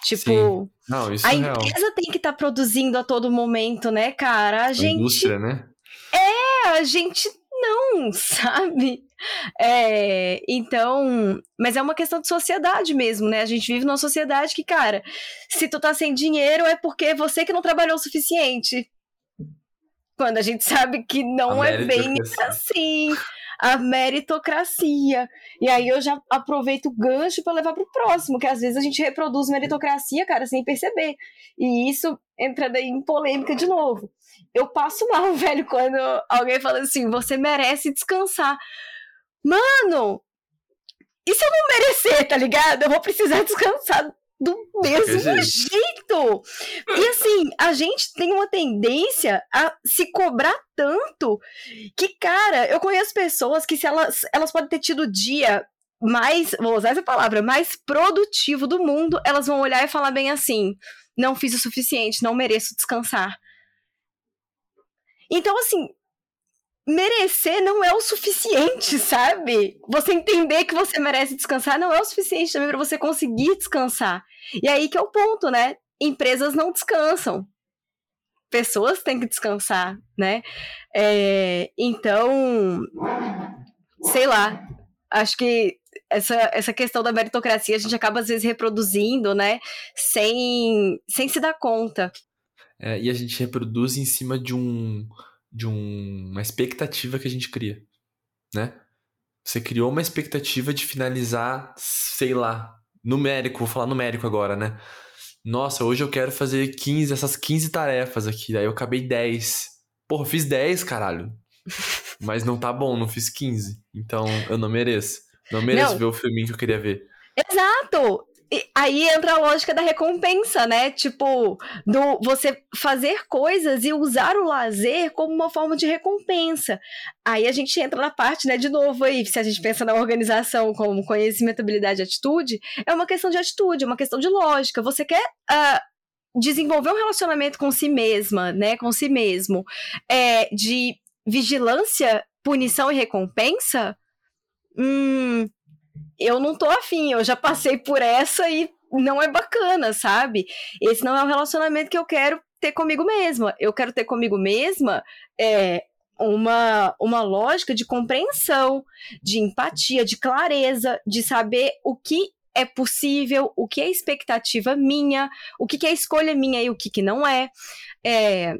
Tipo, Não, a é empresa tem que estar tá produzindo a todo momento, né, cara? A, a gente. Indústria, né? É, a gente não, sabe? É, então, mas é uma questão de sociedade mesmo, né? A gente vive numa sociedade que, cara, se tu tá sem dinheiro é porque você que não trabalhou o suficiente. Quando a gente sabe que não é bem assim a meritocracia. E aí eu já aproveito o gancho para levar para o próximo, que às vezes a gente reproduz meritocracia, cara, sem perceber. E isso entra daí em polêmica de novo. Eu passo mal, velho, quando alguém fala assim: você merece descansar. Mano, e se eu não merecer, tá ligado? Eu vou precisar descansar do mesmo jeito. E assim, a gente tem uma tendência a se cobrar tanto que, cara, eu conheço pessoas que se elas, elas podem ter tido o dia mais, vou usar essa palavra, mais produtivo do mundo, elas vão olhar e falar bem assim: não fiz o suficiente, não mereço descansar. Então, assim, merecer não é o suficiente, sabe? Você entender que você merece descansar não é o suficiente também para você conseguir descansar. E aí que é o ponto, né? Empresas não descansam. Pessoas têm que descansar, né? É, então, sei lá, acho que essa, essa questão da meritocracia a gente acaba às vezes reproduzindo, né? Sem, sem se dar conta. É, e a gente reproduz em cima de um de um, uma expectativa que a gente cria, né? Você criou uma expectativa de finalizar, sei lá, numérico, vou falar numérico agora, né? Nossa, hoje eu quero fazer 15, essas 15 tarefas aqui, daí eu acabei 10. Porra, fiz 10, caralho. Mas não tá bom, não fiz 15. Então eu não mereço. Não mereço não. ver o filminho que eu queria ver. Exato! E aí entra a lógica da recompensa, né? Tipo, do você fazer coisas e usar o lazer como uma forma de recompensa. Aí a gente entra na parte, né, de novo aí, se a gente pensa na organização como conhecimento, habilidade e atitude, é uma questão de atitude, é uma questão de lógica. Você quer uh, desenvolver um relacionamento com si mesma, né, com si mesmo, é, de vigilância, punição e recompensa? Hum, eu não tô afim, eu já passei por essa e não é bacana, sabe? Esse não é o relacionamento que eu quero ter comigo mesma. Eu quero ter comigo mesma é, uma, uma lógica de compreensão, de empatia, de clareza, de saber o que é possível, o que é expectativa minha, o que, que é escolha minha e o que, que não é. é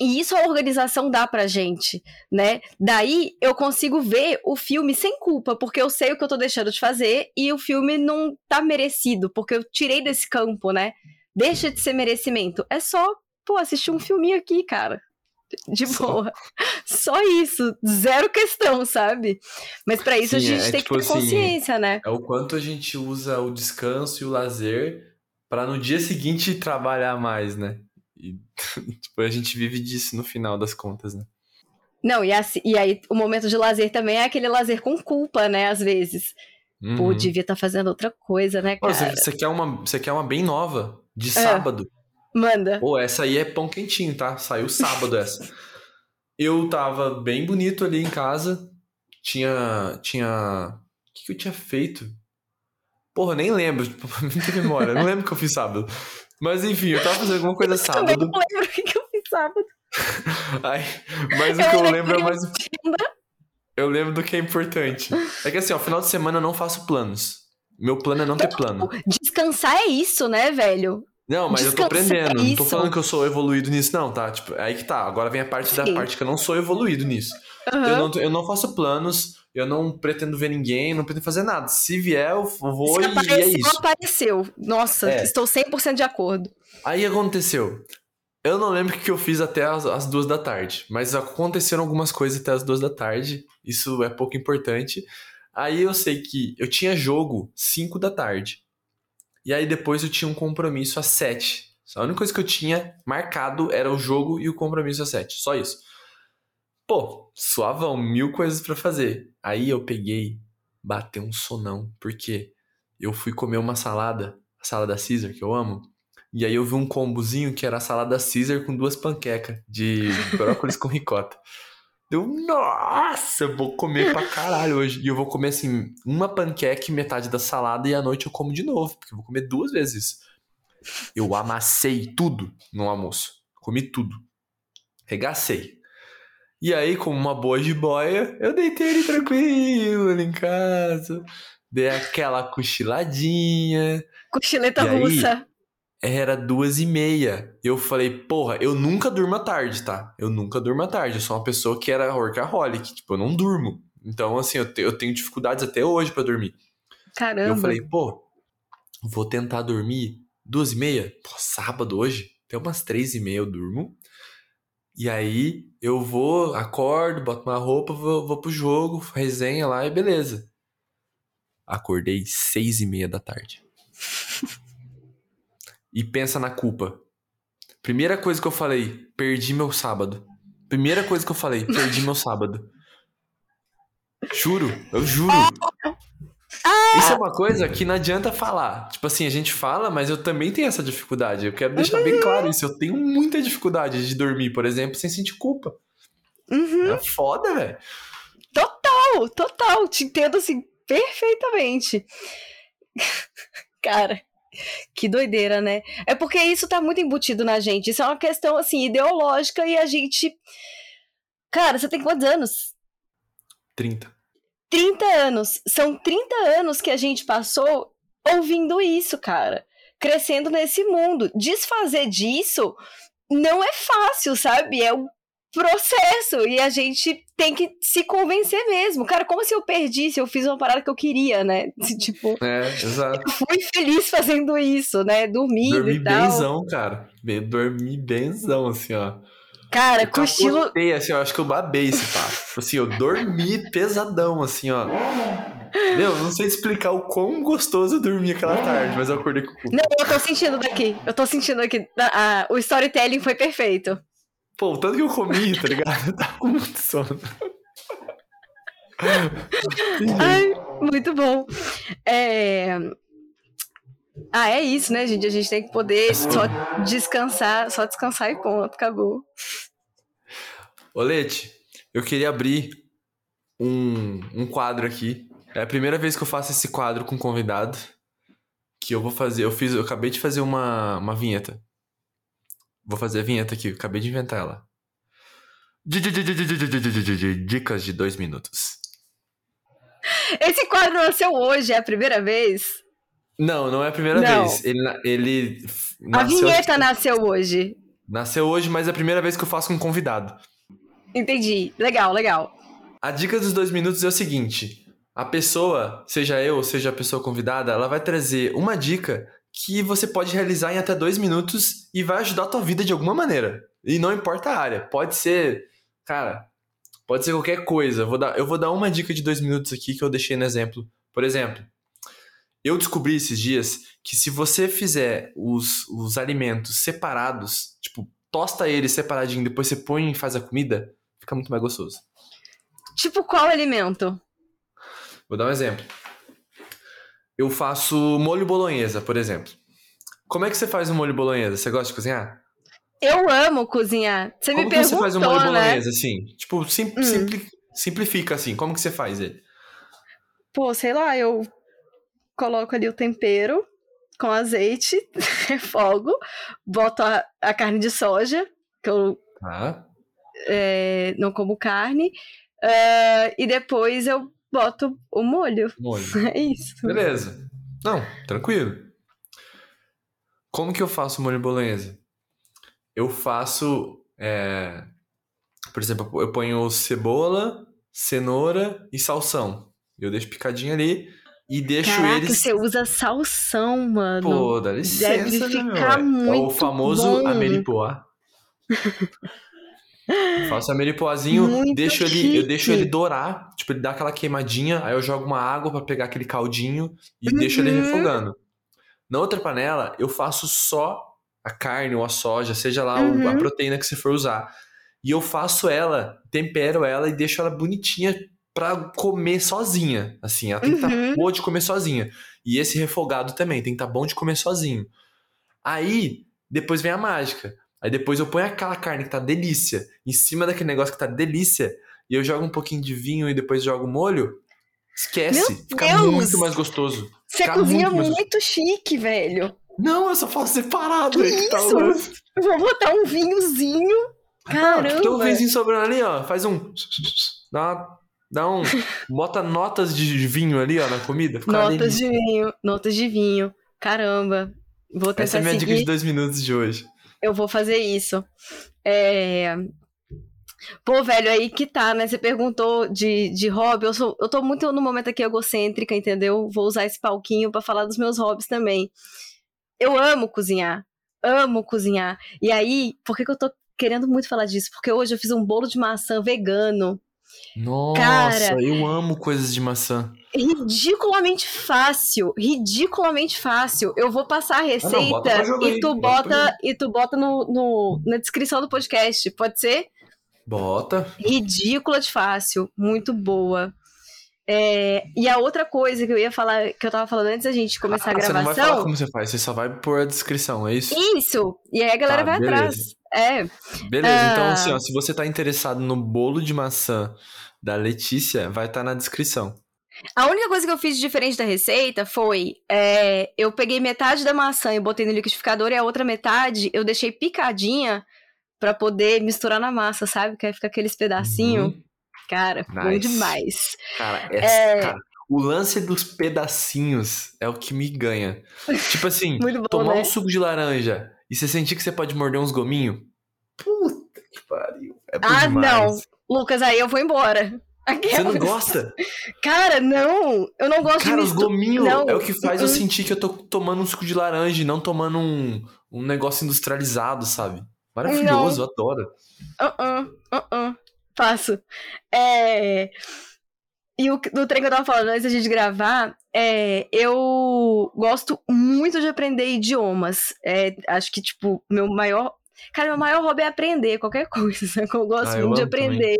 e isso a organização dá pra gente, né? Daí eu consigo ver o filme sem culpa, porque eu sei o que eu tô deixando de fazer e o filme não tá merecido, porque eu tirei desse campo, né? Deixa de ser merecimento. É só, pô, assistir um filminho aqui, cara. De boa. Só, só isso. Zero questão, sabe? Mas para isso Sim, a gente é, tem tipo que ter assim, consciência, né? É o quanto a gente usa o descanso e o lazer para no dia seguinte trabalhar mais, né? E tipo, a gente vive disso no final das contas, né? Não, e, assim, e aí o momento de lazer também é aquele lazer com culpa, né? Às vezes. Uhum. Pô, devia estar tá fazendo outra coisa, né, cara? Você, você, quer uma, você quer uma bem nova, de é. sábado. Manda. Pô, essa aí é pão quentinho, tá? Saiu sábado essa. Eu tava bem bonito ali em casa. Tinha. Tinha. O que, que eu tinha feito? Porra, nem lembro. Muita memória. Não lembro o que eu fiz sábado. Mas enfim, eu tava fazendo alguma coisa sábado. Eu não lembro o que, que eu fiz sábado. Ai, mas o que eu lembro é mais. Eu lembro do que é importante. É que assim, ó, final de semana eu não faço planos. Meu plano é não ter plano. Descansar é isso, né, velho? Não, mas Descansar eu tô aprendendo. É não tô falando que eu sou evoluído nisso, não, tá? Tipo, é aí que tá. Agora vem a parte Sim. da parte que eu não sou evoluído nisso. Uhum. Eu, não, eu não faço planos, eu não pretendo ver ninguém, não pretendo fazer nada. Se vier, eu vou Se e apareceu, é isso. apareceu. Nossa, é. estou 100% de acordo. Aí aconteceu. Eu não lembro o que eu fiz até as, as, duas da tarde, mas aconteceram algumas coisas até as duas da tarde. Isso é pouco importante. Aí eu sei que eu tinha jogo 5 da tarde. E aí depois eu tinha um compromisso às 7. A única coisa que eu tinha marcado era o jogo e o compromisso às 7. Só isso. Pô, suavão, mil coisas para fazer. Aí eu peguei, bateu um sonão, porque eu fui comer uma salada, a salada Caesar, que eu amo. E aí eu vi um combozinho que era a salada Caesar com duas panquecas de brócolis com ricota. Eu, nossa, eu vou comer pra caralho hoje. E eu vou comer, assim, uma panqueca e metade da salada e à noite eu como de novo, porque eu vou comer duas vezes. Eu amassei tudo no almoço. Comi tudo. Regacei. E aí, como uma boa jiboia, eu deitei ele tranquilo ali em casa. Dei aquela cochiladinha. Cochileta russa era duas e meia. Eu falei, porra, eu nunca durmo à tarde, tá? Eu nunca durmo à tarde. Eu sou uma pessoa que era workaholic. Tipo, eu não durmo. Então, assim, eu, te, eu tenho dificuldades até hoje para dormir. Caramba. Eu falei, pô, vou tentar dormir duas e meia. Pô, sábado hoje. Até umas três e meia eu durmo. E aí eu vou, acordo, boto uma roupa, vou, vou pro jogo, resenha lá e beleza. Acordei seis e meia da tarde. e pensa na culpa. Primeira coisa que eu falei, perdi meu sábado. Primeira coisa que eu falei, perdi meu sábado. Juro, eu juro. Isso é uma coisa que não adianta falar. Tipo assim, a gente fala, mas eu também tenho essa dificuldade. Eu quero deixar bem claro isso. Eu tenho muita dificuldade de dormir, por exemplo, sem sentir culpa. Uhum. É foda, velho. Total, total. Te entendo assim perfeitamente. Cara, que doideira, né? É porque isso tá muito embutido na gente. Isso é uma questão, assim, ideológica e a gente. Cara, você tem quantos anos? 30. 30 anos. São 30 anos que a gente passou ouvindo isso, cara. Crescendo nesse mundo. Desfazer disso não é fácil, sabe? É um processo e a gente tem que se convencer mesmo. Cara, como se eu perdisse, eu fiz uma parada que eu queria, né? Tipo, é, exato. Fui feliz fazendo isso, né? Dormindo Dormi e tal. benzão, cara. Dormi benzão, assim, ó. Cara, eu cochilo. Capotei, assim, eu acho que eu babei esse papo. Tipo assim, eu dormi pesadão, assim, ó. Meu, não sei explicar o quão gostoso eu dormi aquela tarde, mas eu acordei com Não, eu tô sentindo daqui. Eu tô sentindo aqui. Ah, o storytelling foi perfeito. Pô, o tanto que eu comi, tá ligado? Eu tava com muito sono. Ai, muito bom. É... Ah, é isso, né, gente? A gente tem que poder só descansar, só descansar e ponto, acabou. Olete, eu queria abrir um, um quadro aqui. É a primeira vez que eu faço esse quadro com convidado. Que eu vou fazer. Eu fiz, eu acabei de fazer uma, uma vinheta. Vou fazer a vinheta aqui, acabei de inventar ela. Dicas de dois minutos. Esse quadro nasceu hoje, é a primeira vez? Não, não é a primeira não. vez. Ele, ele a vinheta nasceu hoje. Nasceu hoje, mas é a primeira vez que eu faço com um convidado. Entendi. Legal, legal. A dica dos dois minutos é o seguinte: a pessoa, seja eu ou seja a pessoa convidada, ela vai trazer uma dica que você pode realizar em até dois minutos e vai ajudar a tua vida de alguma maneira. E não importa a área. Pode ser, cara, pode ser qualquer coisa. Vou dar, eu vou dar uma dica de dois minutos aqui que eu deixei no exemplo. Por exemplo, eu descobri esses dias que se você fizer os, os alimentos separados, tipo, tosta eles separadinho, depois você põe e faz a comida, fica muito mais gostoso. Tipo qual alimento? Vou dar um exemplo. eu faço molho bolonhesa, por exemplo. Como é que você faz um molho bolonhesa? Você gosta de cozinhar? Eu amo cozinhar. Você Como me que perguntou, você faz um molho né? bolonhesa, assim? Tipo, sim- Hum. simpli- simplifica assim. Como que você faz ele? Pô, sei lá, eu coloco ali o tempero com azeite, refogo, boto a, a carne de soja, que eu Tá. é, não como carne, ah, e depois eu boto o molho. Molho. É isso. Beleza. Não, tranquilo. Como que eu faço molho bolonhesa? Eu faço, é, por exemplo, eu ponho cebola, cenoura e salsão. Eu deixo picadinho ali e deixo Caraca, eles. você usa salsão, mano. Pô, dá licença, Deve né, meu? ficar É o muito famoso bom. ameripoá. Faço ameripoazinho, Muito deixo ele, eu deixo chique. ele dourar, tipo, ele dá aquela queimadinha, aí eu jogo uma água pra pegar aquele caldinho e deixo ele Uhum. refogando. Na outra panela, eu faço só a carne ou a soja, seja lá Uhum. a proteína que você for usar. E eu faço ela, tempero ela e deixo ela bonitinha pra comer sozinha. Assim, ela tem que estar Uhum. boa de comer sozinha. E esse refogado também tem que estar bom de comer sozinho. Aí, depois vem a mágica. Aí depois eu ponho aquela carne que tá delícia em cima daquele negócio que tá delícia e eu jogo um pouquinho de vinho e depois jogo molho. Esquece, Meu fica Deus! muito mais gostoso. Você Fica cozinha muito muito, chique, velho. Não, eu só faço separado. Que aí que tá isso? Eu vou botar um vinhozinho. Ah, Caramba. tem um vizinho sobrando ali, ó. Faz um. Dá, uma- dá um. Bota notas de vinho ali, ó, na comida. Notas de vinho. Notas de vinho. Caramba. Vou tentar Essa é a minha seguir. dica de dois minutos de hoje. Eu vou fazer isso. É... Pô, velho, aí que tá, né? Você perguntou de, de hobby. Eu, sou, eu tô muito no momento aqui egocêntrica, entendeu? Vou usar esse palquinho pra falar dos meus hobbies também. Eu amo cozinhar. Amo cozinhar. E aí, por que, que eu tô querendo muito falar disso? Porque hoje eu fiz um bolo de maçã vegano. Nossa, Cara. eu amo coisas de maçã. ridiculamente fácil, ridiculamente fácil. Eu vou passar a receita Ah, bota pra jogo e aí, tu bota bota e tu bota no, no- na descrição do podcast, pode ser? Bota. Ridícula de fácil, muito boa. É, e a outra coisa que eu ia falar, que eu tava falando antes da gente começar Ah, a Você não vai falar gravação. como você faz, você só vai pôr a descrição, é isso? Isso! E aí a galera Tá, vai beleza. atrás. É. Beleza, então Ah. assim, ó, se você tá interessado no bolo de maçã da Letícia, vai estar na descrição. A única coisa que eu fiz diferente da receita foi: é, eu peguei metade da maçã e botei no liquidificador, e a outra metade eu deixei picadinha pra poder misturar na massa, sabe? Que aí fica aqueles pedacinhos. Uhum. Cara, bom Nice. demais. Cara, é, É. cara, o lance dos pedacinhos é o que me ganha. Tipo assim, bom, tomar né? um suco de laranja e você sentir que você pode morder uns gominhos. Puta que pariu. É Ah, demais. Lucas, aí eu vou embora. Você Aquelas- não gosta? Cara, não! Eu não gosto Cara, de os gominhos não. é o que faz eu sentir que eu tô tomando um suco de laranja e não tomando um, um negócio industrializado, sabe? Maravilhoso, eu adoro. Uh-uh, uh-uh. Faço. É... E o do trem que eu tava falando antes da gente gravar, é, eu gosto muito de aprender idiomas. É, acho que, tipo, meu maior. Cara, meu maior hobby é aprender qualquer coisa, sabe? Eu gosto Ah, eu muito de aprender.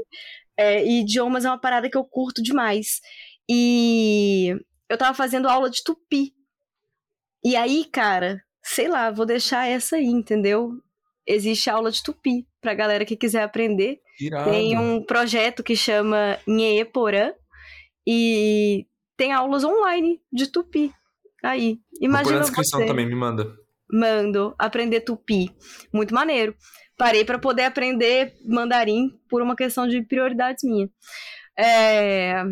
É, e idiomas é uma parada que eu curto demais. E eu tava fazendo aula de tupi. E aí, cara, sei lá, vou deixar essa aí, entendeu? Existe aula de tupi pra galera que quiser aprender. Irado. Tem um projeto que chama Nheeporã e tem aulas online de tupi. Aí, Vou pôr na imagina descrição você. também, me manda. Mando aprender tupi. Muito maneiro. Parei pra poder aprender mandarim por uma questão de prioridades minha. É,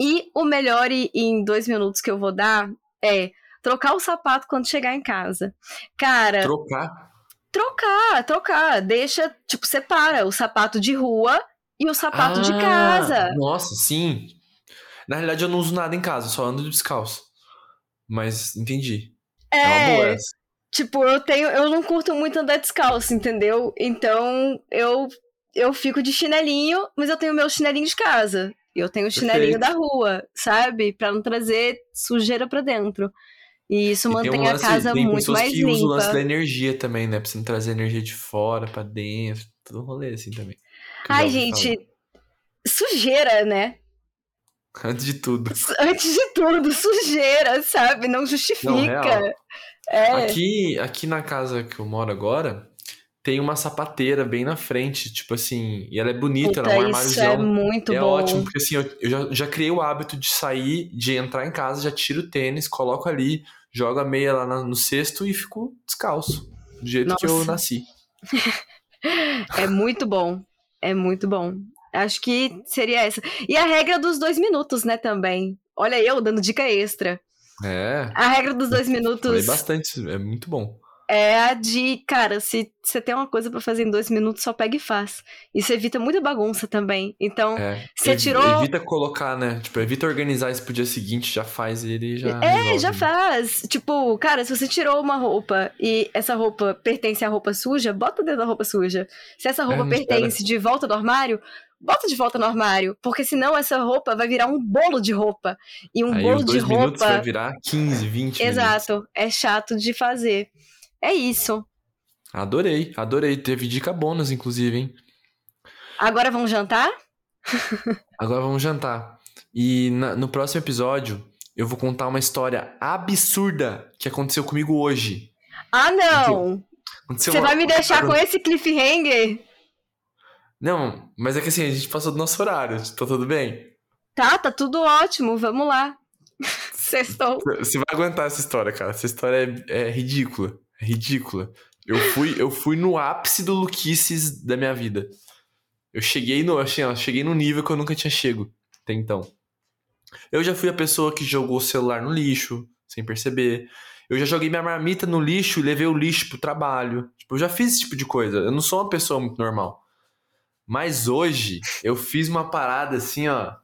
E o melhor em dois minutos que eu vou dar é trocar o sapato quando chegar em casa. Cara, Trocar. trocar, trocar. Deixa, tipo, separa o sapato de rua e o sapato de Ah, casa. Nossa, sim. Na realidade, eu não uso nada em casa, só ando descalço. Mas entendi. É, uma boa É, essa. tipo, eu tenho, eu não curto muito andar descalço, entendeu? Então, eu eu fico de chinelinho, mas eu tenho meu chinelinho de casa. E eu tenho o chinelinho Perfeito. da rua, sabe? Pra não trazer sujeira pra dentro. E isso E tem um mantém a lance- casa tem muito pessoas mais que usam o lance limpa. da energia também, né? Pra você não trazer energia de fora pra dentro. Tudo um rolê assim também. Ai, gente, sujeira, né? Antes de tudo. Antes de tudo, sujeira, sabe? Não justifica. Não, é. Aqui, aqui na casa que eu moro agora, tem uma sapateira bem na frente, tipo assim, e ela é bonita, Puta, ela é um armáriozão. Isso é muito é bom. É ótimo, porque assim, eu, eu já, já, criei o hábito de sair, de entrar em casa, já tiro o tênis, coloco ali, jogo a meia lá no cesto e fico descalço. Do jeito Nossa. que eu nasci. é muito bom. É muito bom. Acho que seria essa. E a regra dos dois minutos, né, também. Olha eu dando dica extra. É. A regra dos dois minutos. Falei bastante, é muito bom. É a de, cara, se você tem uma coisa para fazer em dois minutos, só pega e faz. Isso evita muita bagunça também. Então, é. você tirou. Evita colocar, né? Tipo, evita organizar isso pro dia seguinte, já faz ele já. É, resolve. já faz. Tipo, cara, se você tirou uma roupa e essa roupa pertence à roupa suja, bota dentro da roupa suja. Se essa roupa é, pertence espera. de volta do armário, bota de volta no armário, porque senão essa roupa vai virar um bolo de roupa. E um Aí, bolo de roupa. vai virar 15, 20 Exato. Minutos. É chato de fazer. É isso. Adorei, adorei. Teve dica bônus, inclusive, hein? Agora vamos jantar? Agora vamos jantar. E na, no próximo episódio, eu vou contar uma história absurda que aconteceu comigo hoje. Ah, não! Você uma... vai me deixar com esse cliffhanger? Não, mas é que assim, a gente passou do nosso horário. Tá tudo bem? Tá, tá tudo ótimo. Vamos lá. Sextou. Você vai aguentar essa história, cara. Essa história é, é ridícula. É ridícula. Eu fui, eu fui no ápice do Luquices da minha vida. Eu cheguei no, assim, ó, cheguei no nível que eu nunca tinha chego até então. Eu já fui a pessoa que jogou o celular no lixo, sem perceber. Eu já joguei minha marmita no lixo e levei o lixo pro trabalho. Tipo, eu já fiz esse tipo de coisa. Eu não sou uma pessoa muito normal. Mas hoje eu fiz uma parada assim, ó,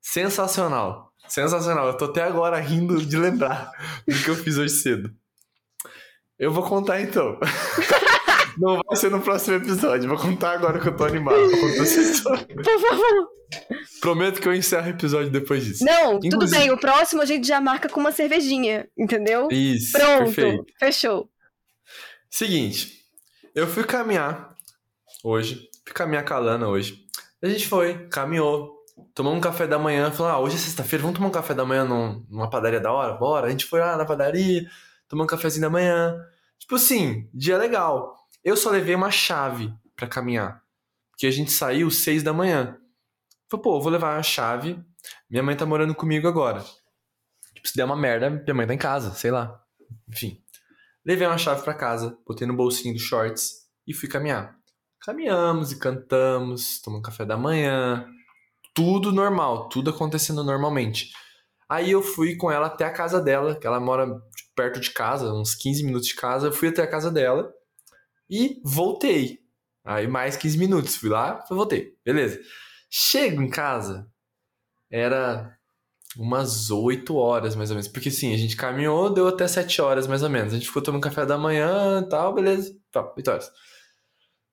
sensacional. Sensacional. Eu tô até agora rindo de lembrar do que eu fiz hoje cedo. Eu vou contar então. Não vai ser no próximo episódio. Vou contar agora que eu tô animado pra contar essa história. Por favor. Prometo que eu encerro o episódio depois disso. Não, Inclusive... tudo bem. O próximo a gente já marca com uma cervejinha, entendeu? Isso. Pronto. Perfeito. Fechou. Seguinte. Eu fui caminhar hoje. Fui caminhar com a Lana hoje. A gente foi, caminhou. Tomamos um café da manhã. Falou, ah, hoje é sexta-feira, vamos tomar um café da manhã numa padaria da hora? Bora. A gente foi lá na padaria tomar um cafezinho da manhã. Tipo assim, dia legal. Eu só levei uma chave para caminhar. Porque a gente saiu seis da manhã. Falei, pô, vou levar a chave. Minha mãe tá morando comigo agora. Tipo, se der uma merda, minha mãe tá em casa, sei lá. Enfim. Levei uma chave para casa, botei no bolsinho dos shorts e fui caminhar. Caminhamos e cantamos, tomamos café da manhã. Tudo normal, tudo acontecendo normalmente. Aí eu fui com ela até a casa dela, que ela mora perto de casa, uns 15 minutos de casa. Eu fui até a casa dela e voltei. Aí mais 15 minutos, fui lá, voltei. Beleza. Chego em casa, era umas 8 horas mais ou menos. Porque sim, a gente caminhou, deu até 7 horas mais ou menos. A gente ficou tomando café da manhã e tal, beleza. Tá, 8 horas.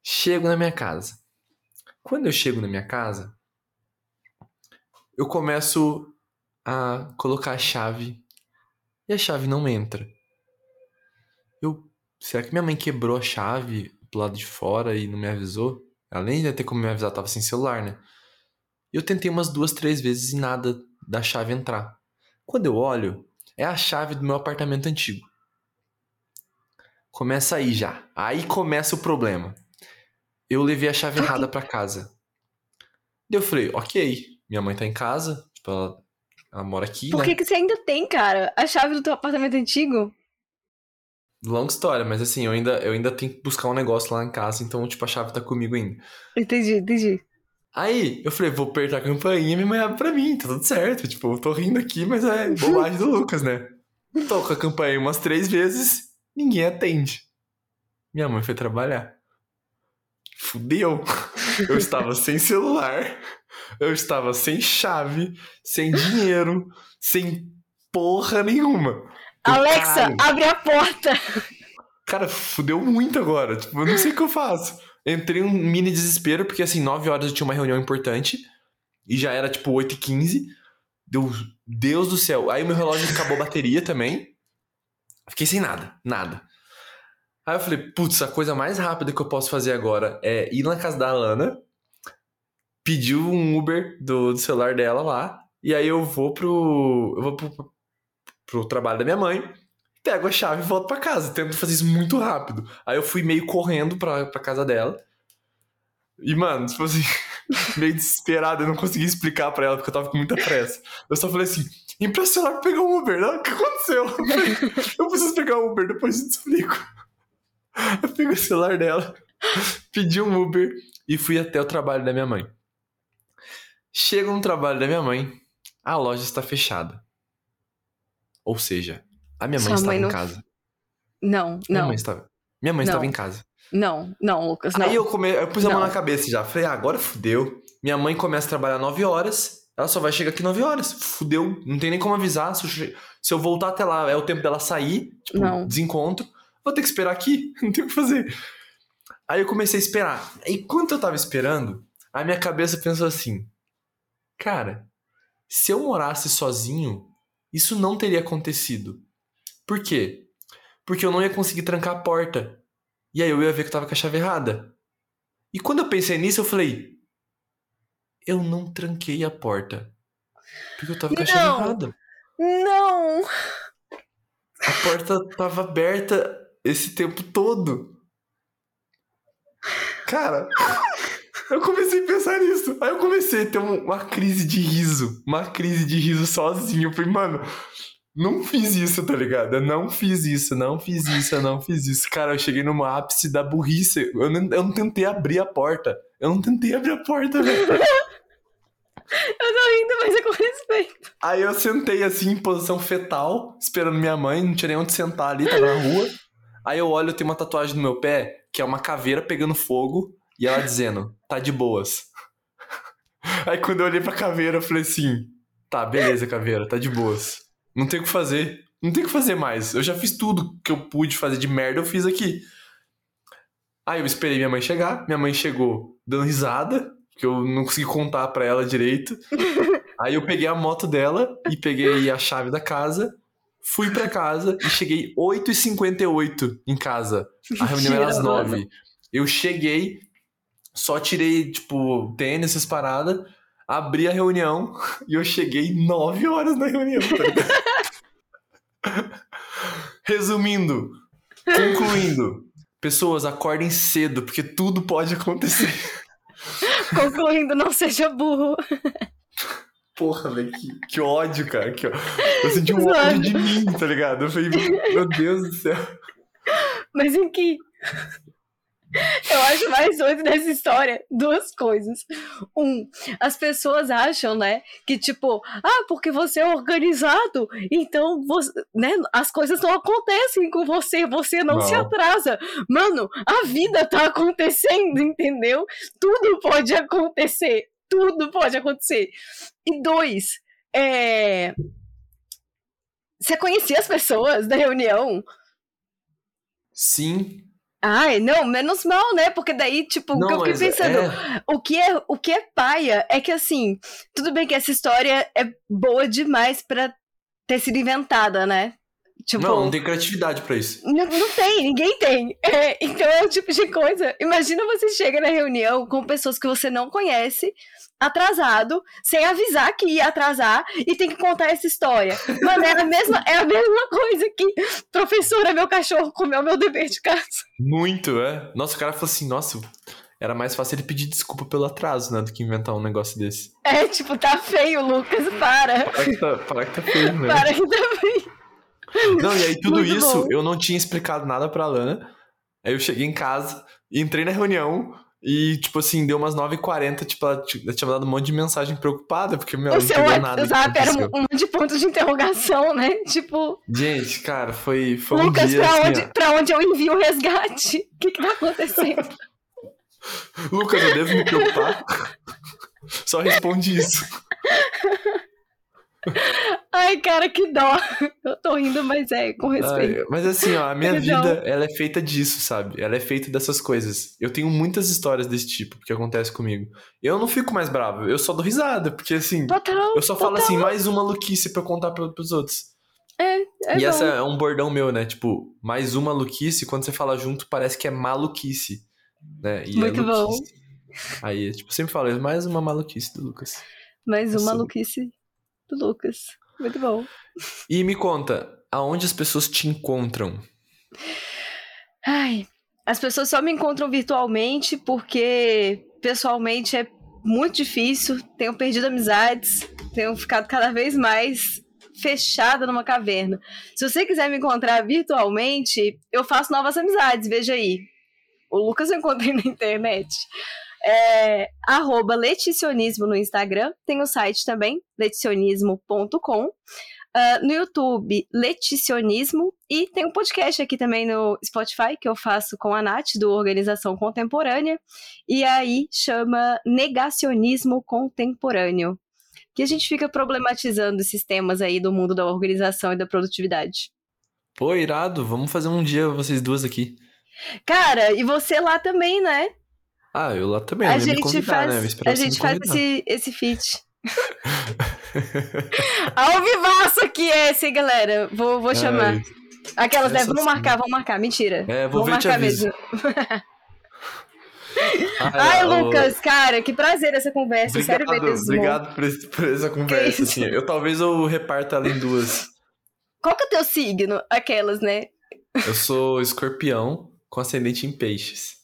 Chego na minha casa. Quando eu chego na minha casa, eu começo a colocar a chave e a chave não entra. Eu, será que minha mãe quebrou a chave do lado de fora e não me avisou? Além de ter como me avisar, tava sem celular, né? Eu tentei umas duas, três vezes e nada da chave entrar. Quando eu olho, é a chave do meu apartamento antigo. Começa aí já. Aí começa o problema. Eu levei a chave errada para casa. Eu falei, ok, minha mãe tá em casa, tipo, ela ela mora aqui, Por né? que, que você ainda tem, cara, a chave do teu apartamento antigo? Longa história, mas assim, eu ainda, eu ainda tenho que buscar um negócio lá em casa, então, tipo, a chave tá comigo ainda. Entendi, entendi. Aí, eu falei, vou apertar a campainha e minha mãe abre pra mim, tá tudo certo. Tipo, eu tô rindo aqui, mas é bobagem do Lucas, né? Toco a campainha umas três vezes, ninguém atende. Minha mãe foi trabalhar. Fudeu. Eu estava sem celular eu estava sem chave, sem dinheiro, sem porra nenhuma. Alexa, abre a porta! Cara, fudeu muito agora. Tipo, eu não sei o que eu faço. Entrei um mini desespero, porque assim, 9 horas eu tinha uma reunião importante. E já era tipo 8 e 15 Deu, Deus do céu. Aí o meu relógio acabou a bateria também. Fiquei sem nada, nada. Aí eu falei, putz, a coisa mais rápida que eu posso fazer agora é ir na casa da Alana, pediu um Uber do, do celular dela lá E aí eu vou pro. Eu vou pro, pro trabalho da minha mãe, pego a chave e volto pra casa. Tento fazer isso muito rápido. Aí eu fui meio correndo pra, pra casa dela. E, mano, tipo assim, meio desesperado, eu não consegui explicar pra ela porque eu tava com muita pressa. Eu só falei assim: impressionar pra pegar um Uber. Não, o que aconteceu? Eu preciso pegar um Uber, depois eu te explico. Eu peguei o celular dela, pedi um Uber e fui até o trabalho da minha mãe. Chego no trabalho da minha mãe, a loja está fechada. Ou seja, a minha mãe Sua estava mãe em não- casa. Não, Minha não, mãe estava, minha mãe Não. estava em casa. não, não, Lucas, não. Aí eu, come... eu pus a mão Não. na cabeça já. Falei, ah, agora fudeu. Minha mãe começa a trabalhar 9 horas, ela só vai chegar aqui 9 horas. Fudeu, não tem nem como avisar. Se eu, che- se eu voltar até lá, é o tempo dela sair, tipo, Não. desencontro. Vou ter que esperar aqui, não tem o que fazer. Aí eu comecei a esperar. E enquanto eu tava esperando, a minha cabeça pensou assim: Cara, se eu morasse sozinho, isso não teria acontecido. Por quê? Porque eu não ia conseguir trancar a porta. E aí eu ia ver que eu tava com a chave errada. E quando eu pensei nisso, eu falei: Eu não tranquei a porta. Porque eu tava com a chave Não. errada. Não! A porta tava aberta esse tempo todo. Cara, eu comecei a pensar nisso. Aí eu comecei a ter um- uma crise de riso. Uma crise de riso sozinho. Eu falei, mano, não fiz isso, tá ligado? Eu não fiz isso, não fiz isso, eu não fiz isso. Cara, eu cheguei no ápice da burrice. Eu não, eu não tentei abrir a porta. Eu não tentei abrir a porta, velho. Eu tô rindo, mas é com respeito. Aí eu sentei assim, em posição fetal, esperando minha mãe, não tinha nem onde sentar ali, tava na rua. Aí eu olho, tem uma tatuagem no meu pé, que é uma caveira pegando fogo, e ela dizendo, tá de boas. Aí quando eu olhei pra caveira, eu falei assim, tá, beleza, caveira, tá de boas. Não tem o que fazer. Não tem o que fazer mais. Eu já fiz tudo que eu pude fazer de merda, eu fiz aqui. Aí eu esperei minha mãe chegar, minha mãe chegou dando risada, que eu não consegui contar pra ela direito. Aí eu peguei a moto dela e peguei a chave da casa, fui pra casa e cheguei 8h58 em casa. A reunião era às Mentira, mano. 9 Eu cheguei, só tirei, tipo, tênis, essas paradas, abri a reunião e eu cheguei 9 horas na reunião. tá? Resumindo, concluindo, pessoas acordem cedo, porque tudo pode acontecer. Concluindo, não seja burro. Porra, velho, que, que ódio, cara. Que ó- Eu senti um ódio de mim, tá ligado? Eu falei, meu Deus do céu. Mas em que? Eu acho mais doido dessa história duas coisas. Um, as pessoas acham, né, que tipo, ah, porque você é organizado, então você, né, as coisas não acontecem com você, você não, se Não. atrasa. Mano, a vida tá acontecendo, entendeu? Tudo pode acontecer, tudo pode acontecer. E dois, é. Você conhecia as pessoas da reunião? Sim. Ai, não, menos mal, né? Porque daí, tipo, o que eu Não, fiquei é- pensando, é, o que é, o que é paia é que assim, tudo bem que essa história é boa demais pra ter sido inventada, né? Tipo, Não, não tem criatividade pra isso. não, não tem, ninguém tem. É, então é o tipo de coisa. Imagina você chega na reunião com pessoas que você não conhece, atrasado, sem avisar que ia atrasar e tem que contar essa história. Mano, é a mesma, é a mesma coisa que professora, meu cachorro comeu meu dever de casa. Muito, é. Nossa, o cara falou assim, nossa, era mais fácil ele pedir desculpa pelo atraso, né, do que inventar um negócio desse. É, tipo, tá feio, Lucas, para. Para que tá, para que tá feio, né? Para que tá feio. Não, e aí tudo Muito isso, bom. eu não tinha explicado nada pra Lana. Aí eu cheguei em casa, entrei na reunião e, tipo assim, deu umas 9h40, tipo, ela tinha mandado um monte de mensagem preocupada, porque, meu, O não entendeu nada. WhatsApp era um, um monte de pontos de interrogação, né? Tipo, Gente, cara, foi, foi um Lucas, dia pra, assim, onde, pra onde eu envio o resgate? O que que tá acontecendo? Lucas, eu devo me preocupar? Só responde isso. Ai, cara, que dó. Eu tô rindo, mas é, com respeito. Ai, mas assim, ó, a minha vida, ela é feita disso, sabe? Ela é feita dessas coisas. Eu tenho muitas histórias desse tipo que acontece comigo. Eu não fico mais bravo, eu só dou risada, porque assim, Total. eu só falo total. assim, mais uma maluquice pra eu contar pra, pros outros. É, é e bom. essa é um bordão meu, né? Tipo, mais uma maluquice, quando você fala junto, parece que é maluquice. Né? E é Muito bom. Luquice. Aí, tipo, sempre falo, é mais uma maluquice do Lucas. Mais Essa- uma maluquice. Do Lucas. Muito bom. E me conta, aonde as pessoas te encontram? Ai, as pessoas só me encontram virtualmente porque pessoalmente é muito difícil. Tenho perdido amizades, tenho ficado cada vez mais fechada numa caverna. Se você quiser me encontrar virtualmente, eu faço novas amizades, veja aí. O Lucas eu encontrei na internet. É, arroba Leticionismo no Instagram, tem o site também, leticionismo.com. Uh, no YouTube, Leticionismo, e tem um podcast aqui também no Spotify, que eu faço com a Nath, do Organização Contemporânea, e aí chama Negacionismo Contemporâneo, que a gente fica problematizando esses temas aí do mundo da organização e da produtividade. Pô, irado, vamos fazer um dia vocês duas aqui. Cara, e você lá também, né? Ah, eu lá também, a gente convidar, faz, né? A gente faz esse, esse feat. Ao vivaço aqui esse, hein, galera? Vou, vou chamar. Ai, Aquelas, né? Vamos marcar, vamos marcar. Mentira. É, vou, marcar mesmo. Ai, Ai Lucas, cara, que prazer essa conversa. Obrigado, Sério mesmo. Obrigado por, por essa conversa. Assim. Eu talvez eu reparta ela em duas. Qual que é o teu signo? Aquelas, né? Eu sou escorpião com ascendente em peixes.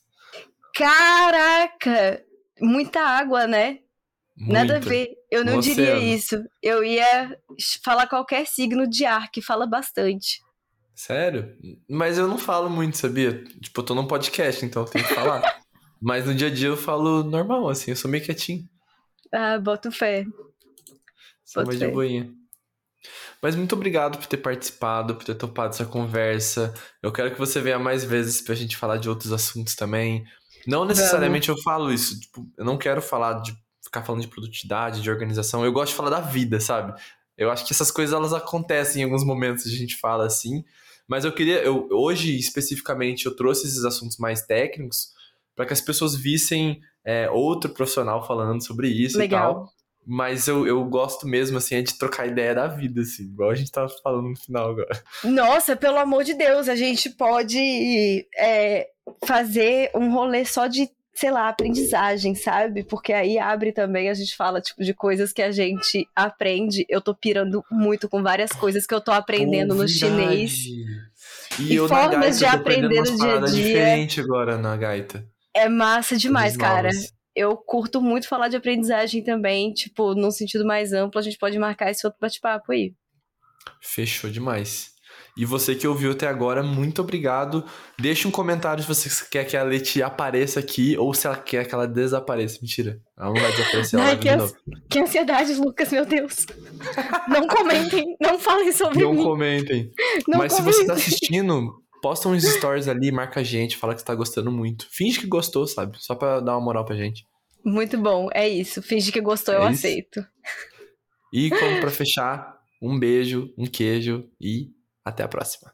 Caraca! Muita água, né? Nada a ver. Eu não diria isso. Eu ia falar qualquer signo de ar, que fala bastante. Sério? Mas eu não falo muito, sabia? Tipo, eu tô num podcast, então eu tenho que falar. Mas no dia a dia eu falo normal, assim, eu sou meio quietinho. Ah, boto fé. Sou boto mais fé. de boinha. Mas muito obrigado por ter participado, por ter topado essa conversa. Eu quero que você venha mais vezes pra gente falar de outros assuntos também. Não necessariamente Vamos. eu falo isso, tipo, eu não quero falar de ficar falando de produtividade, de organização. Eu gosto de falar da vida, sabe? Eu acho que essas coisas elas acontecem em alguns momentos a gente fala assim. Mas eu queria, eu, hoje especificamente, eu trouxe esses assuntos mais técnicos para que as pessoas vissem é, outro profissional falando sobre isso Legal. e tal. Mas eu, eu gosto mesmo, assim, é de trocar ideia da vida, assim, igual a gente tava falando no final agora. Nossa, pelo amor de Deus, a gente pode é, fazer um rolê só de sei lá, aprendizagem, sabe? Porque aí abre também, a gente fala, tipo, de coisas que a gente aprende. Eu tô pirando muito com várias coisas que eu tô aprendendo Pô, no chinês. E, e formas gaita, de aprender no dia a dia. diferente agora na gaita. É massa demais, cara. Eu curto muito falar de aprendizagem também, tipo, num sentido mais amplo, a gente pode marcar esse outro bate-papo aí. Fechou demais. E você que ouviu até agora, muito obrigado. Deixe um comentário se você quer que a Leti apareça aqui ou se ela quer que ela desapareça. Mentira. Ela não vai desaparecer. Ai, que, ans... que ansiedade, Lucas, meu Deus. Não comentem, não falem sobre não mim. Comentem. Não Mas comentem. se você tá assistindo, posta uns stories ali, marca a gente, fala que você tá gostando muito. Finge que gostou, sabe? Só pra dar uma moral pra gente. Muito bom, é isso. Finge que gostou, é eu isso. aceito. E como pra fechar, um beijo, um queijo e até a próxima.